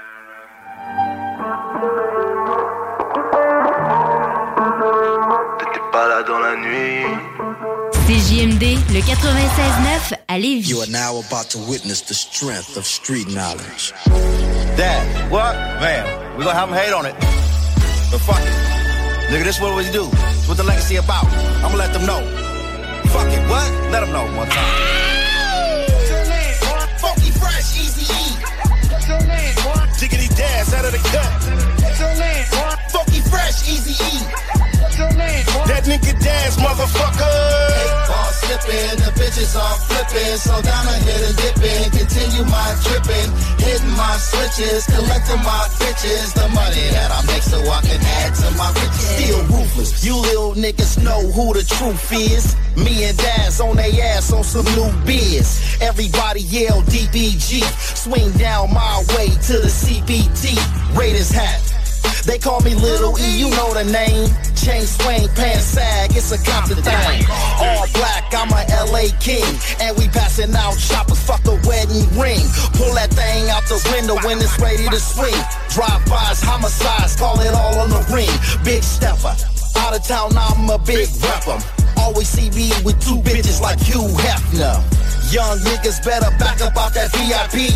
CJMD, le 96.9 à Lévis. You are now about to witness the strength of street knowledge. Dad, what? Man, we gonna have him hate on it. But fuck it. Nigga, this what we do. It's what the legacy about. I'm gonna let them know. Fuck it, what? Let them know one time. Funky fresh, easy E. Jiggity dash out of the cut. Funky fresh, easy E. That nigga dash, motherfucker. Ball slipping, the bitches all flipping. So down I hit and dipping, continue my dripping, hitting my switches, collecting my bitches. The money that I make so I can add to my riches. Still ruthless, You little niggas know who the truth is. Me and Daz on they ass on some new biz. Everybody yell DBG. Swing down my way to the CBT. Raiders hat. They call me Little E, you know the name. Chain swing, pants sag, it's a Compton thing. All black, I'm a LA king. And we passing out choppers, fuck a wedding ring. Pull that thing out the window when it's ready to swing. Drive-bys, homicides, call it all on the ring. Big stepper. Out of town, I'm a big rapper. Always see me with two bitches like Hugh Hefner. Young niggas better back up off that VIP.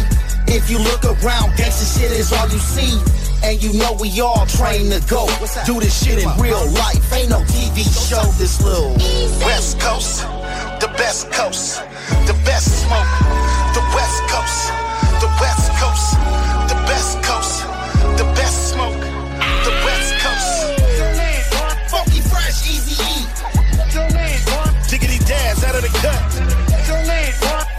If you look around, gangsta shit is all you see. And you know we all trained to go. Do this shit in real life. Ain't no TV show. This little West Coast, the best coast, the best smoke, the West Coast, the West Coast, the best coast, the best smoke, the West Coast. Funky fresh, easy E. Diggity Daz out of the cut.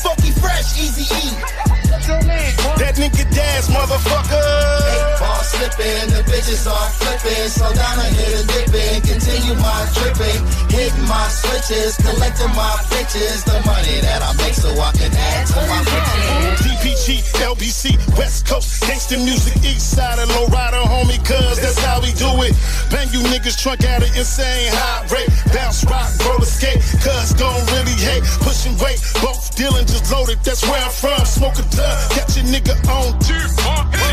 Funky fresh, easy E. That nigga dance, motherfucker. Ball slipping, the bitches are flipping. Slow down and hit a dipping. Continue my dripping. Hitting my switches, collecting my bitches. The money that I make so I can add to my riches. DPG, LBC, West Coast, gangsta music, East Side and low rider, homie, cuz that's how we do it. Bang you niggas trunk at an insane high rate. Bounce, rock, roller skate, cuz don't really hate. Pushing weight, both dealing just loaded, that's where I'm from. Smoke a dub, catch a nigga on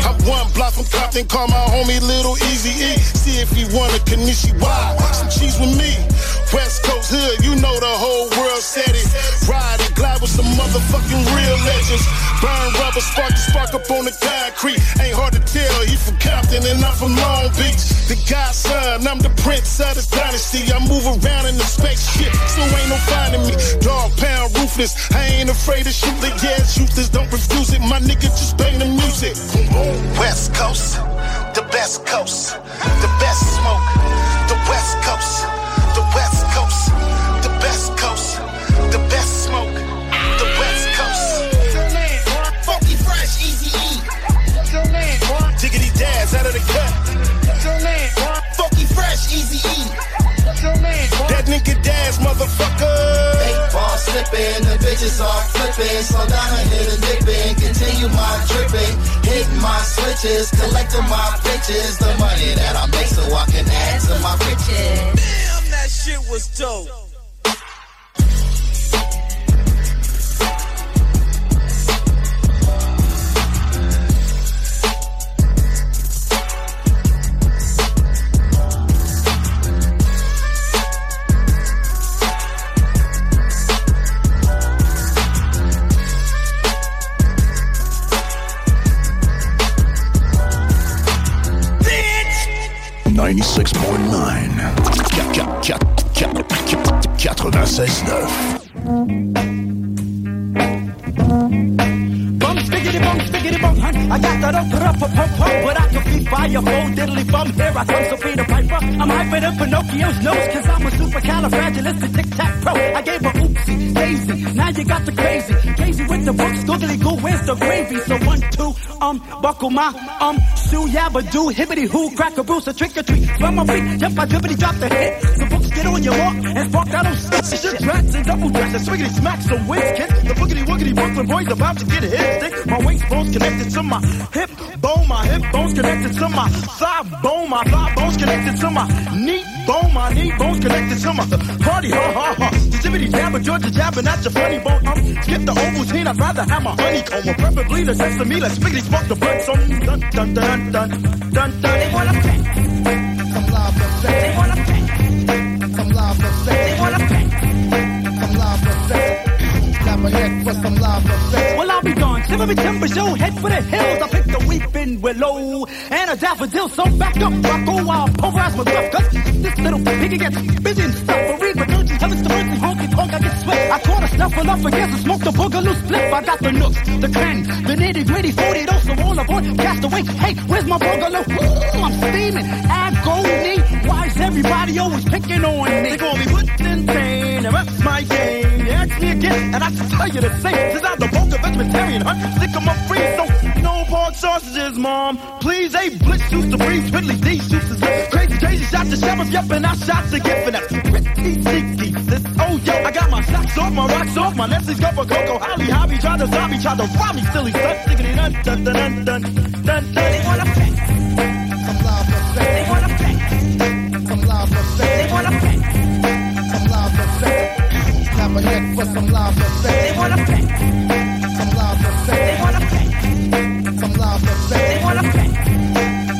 I'm one block from Compton, call my homie Little Easy E. See if he want a Kanishi Why? Some cheese with me. West Coast Hood, you know the whole world said it. Ride and glide with some motherfucking real legends. Burn rubber, spark the spark up on the concrete. Ain't hard to tell, he from Compton and I'm from Long Beach. The godson, I'm the prince of the dynasty. I move around in the spaceship, so ain't no finding me. Dog pound ruthless, I ain't afraid to shoot the yeah, shooters. Don't refuse it, my nigga, just bang the music. West Coast, the best coast, the best smoke, the West Coast, the West Coast, the best coast, the best smoke, the West Coast. Funky fresh, easy E. Diggity Daz out of the cut. Funky fresh, easy E. That nigga Daz, motherfucker. Eight ball slipping, the bitches are flipping. Slow down and hit dripping. Hitting my switches, collecting my bitches. The money that I make so I can add to my riches. Damn, that shit was dope. Can be fire, full diddly bum. Here I come, so Peter Piper. I'm hyper than Pinocchio's nose, cause I'm a supercalifragilistic tic-tac-pro. I gave her oopsie, daisy, now you got the crazy. Crazy with the books, googly goo, where's the gravy? So one, two, um, buckle my, um, shoe, yabba do, hibbity hoo, crack a bruise, a trick or treat. From my feet, jump, I dribbity, drop the hit. Books get on your walk, and fuck spark out those shit tracks and double dress, and swiggity smack some wins, kick. The boogity woogity Brooklyn boys about to get hit stick. My waist bones connected to my hip bone, my hip bones connected to my thigh bone, my thigh bones connected to my knee bone, my knee bones connected to my party, ha ha ha. The jibbity jabber, Georgia jabbing at your funny bone. Um, skip the Ovaltine, I'd rather have my honeycomb, or preferably the sesame. Let's spiggity smoke the blood, so dun dun dun dun dun dun. They wanna pay. They wanna pay. Clap a head for some for sex. Well, I'll be gone. Shiver timber show, head for the hills. I picked a weeping willow and a daffodil. So back up, Rocco, while pulverize my bluff. Cause this little piggy gets busy and stuff. For read, but you heavens to mercy, honky tonk, I get sweat. I caught a snuffle up against and smoked a boogaloo split. I got the nooks, the cran, the nitty gritty, 40 dose of all aboard. Cast away. Hey, where's my boogaloo? Ooh, I'm steaming. Agony. Why is everybody always picking on me? They call me Woodton Tane, and that's my game. Me again, and I can tell you the same. Since I'm the bulk of vegetarian hunt, sick of my free, so no pork sausages, mom. Please, a blitz used to breathe twiddly these juices. Crazy, crazy shot the sheriff, yep, and I shot the gift, and that's pretty sneaky, sis. Oh, yo, I got my socks off, my rocks off, my Nessie's go for Coco, Holly, Hobby, try to zombie, try to rob me, silly son. Diggity dun dun dun dun dun dun dun. They wanna pay. Some love. They wanna pay. Some love. They wanna Clap a neck for some love effect. They wanna pay. Some love effect. They wanna pay. Some love effect. They wanna pay.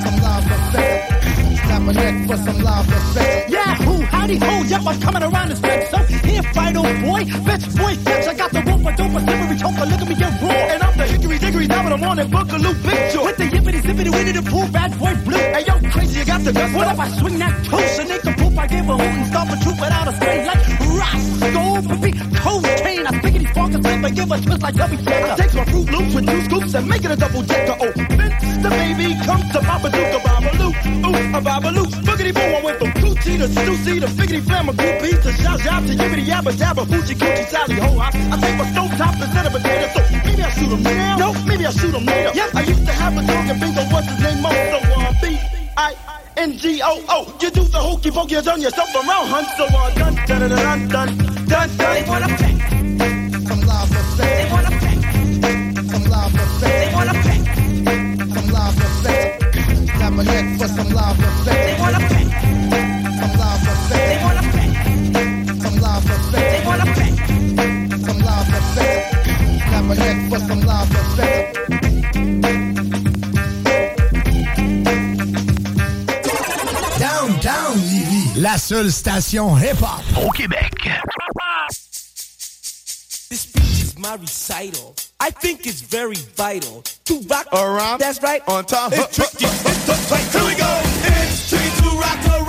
Some love effect. Clap a neck for some love effect. Yeah, who, howdy ho, yep, I'm coming around this bitch. So, here, fight, old boy, bitch, boy, bitch, I got the rope, I don't slippery choker, look at me get raw. And I'm the hickory dickory down I'm on that boogaloo joy. With the yippity zippity winnie the pool, bad boy blue. Hey yo, you got the best. What if I swing that toast and make a poop? I give a hoot and stop a troop without a strain like Roscoe, baby, cocaine. I think these funkers up and give a twist like Checker. I take my Fruit Loops with two scoops and make it a double decker. Oh, the baby, comes to Papa Duke, a Babaloo, ooh, a Babaloo. Boogity boo, I went from Coochie to Stussy to Figgity Flamma Groupie to Shah Jab to Yibbity Yabba Dabba Hoochie Coochie Sally Ho. I, I take my stove top instead of potato, so maybe I shoot 'em now. No, maybe I shoot 'em later. Yep, I used to have a dog and bingo, what's his name? B I N G O O. You do the hokey pokey, you turn yourself around, hun. So uh, dun dun dun dun dun dun. They wanna pay some love effect. They wanna pay some love effect. They wanna pay some love effect. Clap a neck for some love effect. They wanna pay some love effect. They wanna pay some love effect. They wanna pay some effect. Clap a neck for some love effect. Downtown la seule station hip-hop au Québec. This speech is my recital. I think it's very vital to rock around. That's right. On time. It's tricky. It's. Here we go. It's tricky to rock around,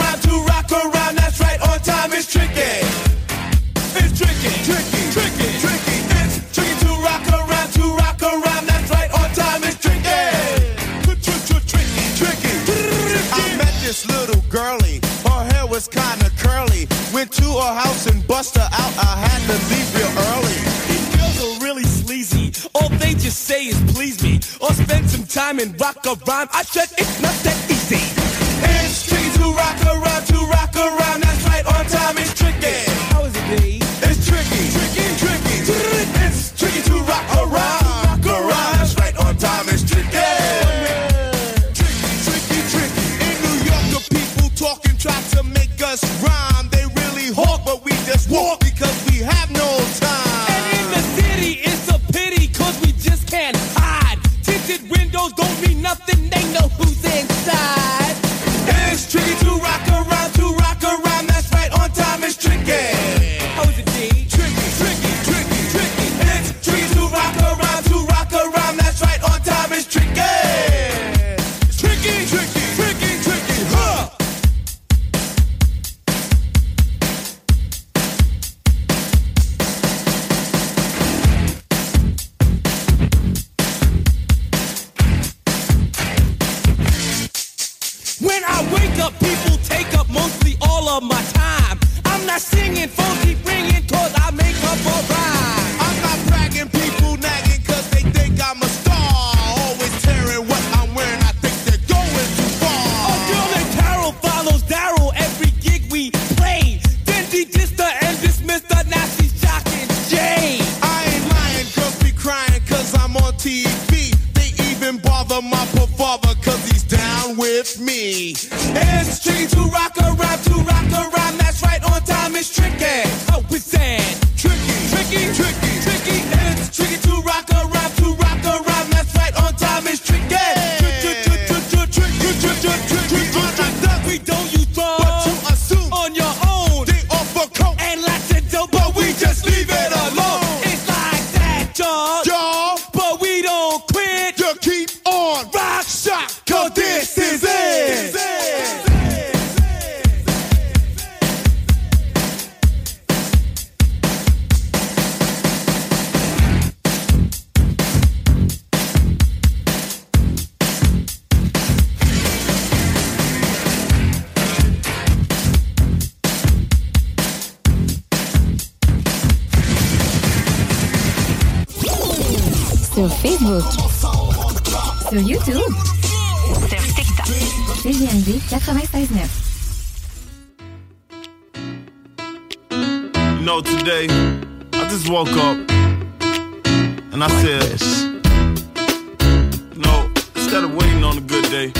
rhyme. I said it's not on Rock shock, cause this is it. Sur Facebook. Sur YouTube. Sur TikTok. CJMD 96.9. You know, today, I just woke up and I said, you know, instead of waiting on a good day,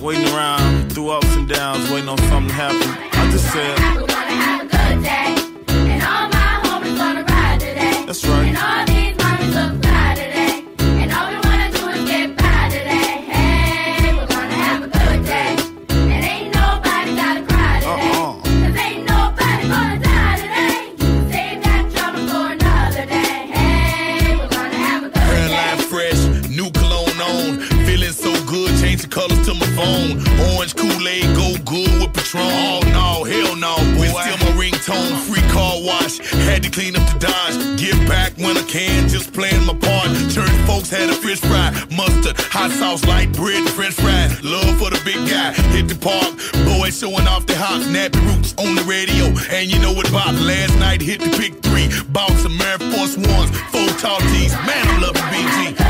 waiting around through ups and downs, waiting on something to happen, I just said, We're gonna have a good day. And all my homies gonna ride today. That's right. And all these mommies look Patron. Oh no, hell no, boy. Still my ringtone, free car wash. Had to clean up the Dodge. Give back when I can, just playing my part. Church folks had a fish fry, mustard, hot sauce, light bread, french fries. Love for the big guy, hit the park. Boys showing off their hot nappy roots on the radio. And you know what about last night, hit the pick three. Bought some Air Force Ones, four tall tees. Man, I'm loving BG.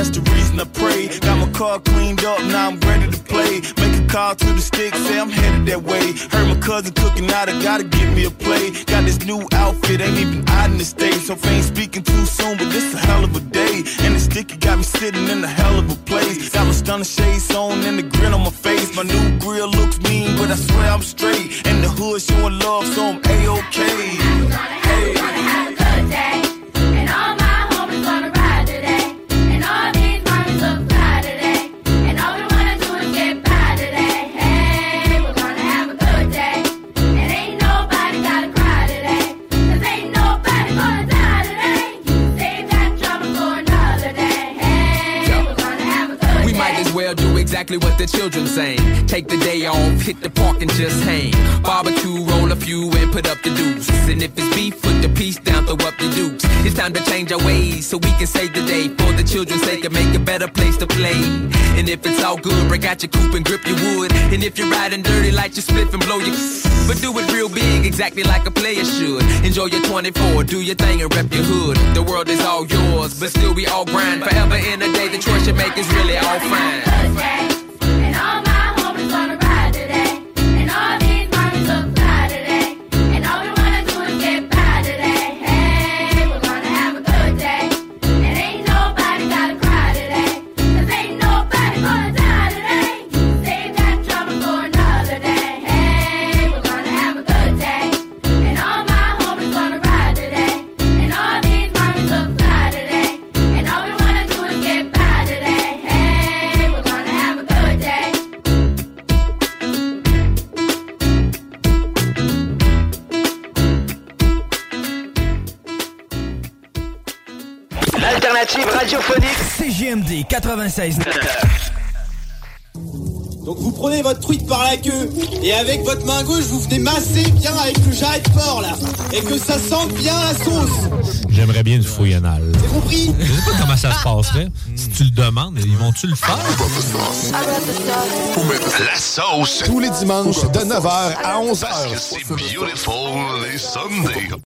That's the reason I pray. Got my car cleaned up, now I'm ready to play. Make a call to the stick, say I'm headed that way. Heard my cousin cooking out, I gotta give me a play. Got this new outfit, ain't even out in the States. So I speaking too soon, but this a hell of a day. And the sticky got me sitting in a hell of a place. Got my stunner shades on and the grin on my face. My new grill looks mean, but I swear I'm straight. And the hood showing love, so I'm A-OK. Hey. Exactly what the children saying. Take the day off, hit the park and just hang. Barbecue, roll a few and put up the deuce. And if it's beef, put the piece down, throw up the dukes. It's time to change our ways so we can save the day. For the children's sake and make a better place to play. And if it's all good, break out your coupe and grip your wood. And if you're riding dirty, light your spliff and blow your. But do it real big, exactly like a player should. Enjoy your 24, do your thing and rep your hood. The world is all yours, but still we all grind. Forever in a day, the choice you make is really all fine. 96. Donc vous prenez votre truite par la queue et avec votre main gauche vous venez masser bien avec le jarret de porc là et que ça sente bien la sauce. J'aimerais bien une fouille anale. C'est compris Je sais pas comment ça se passerait. Si tu le demandes, ils vont-tu le faire? La sauce. Tous les dimanches de 9h à 11h. Parce que c'est beautiful les Sundays.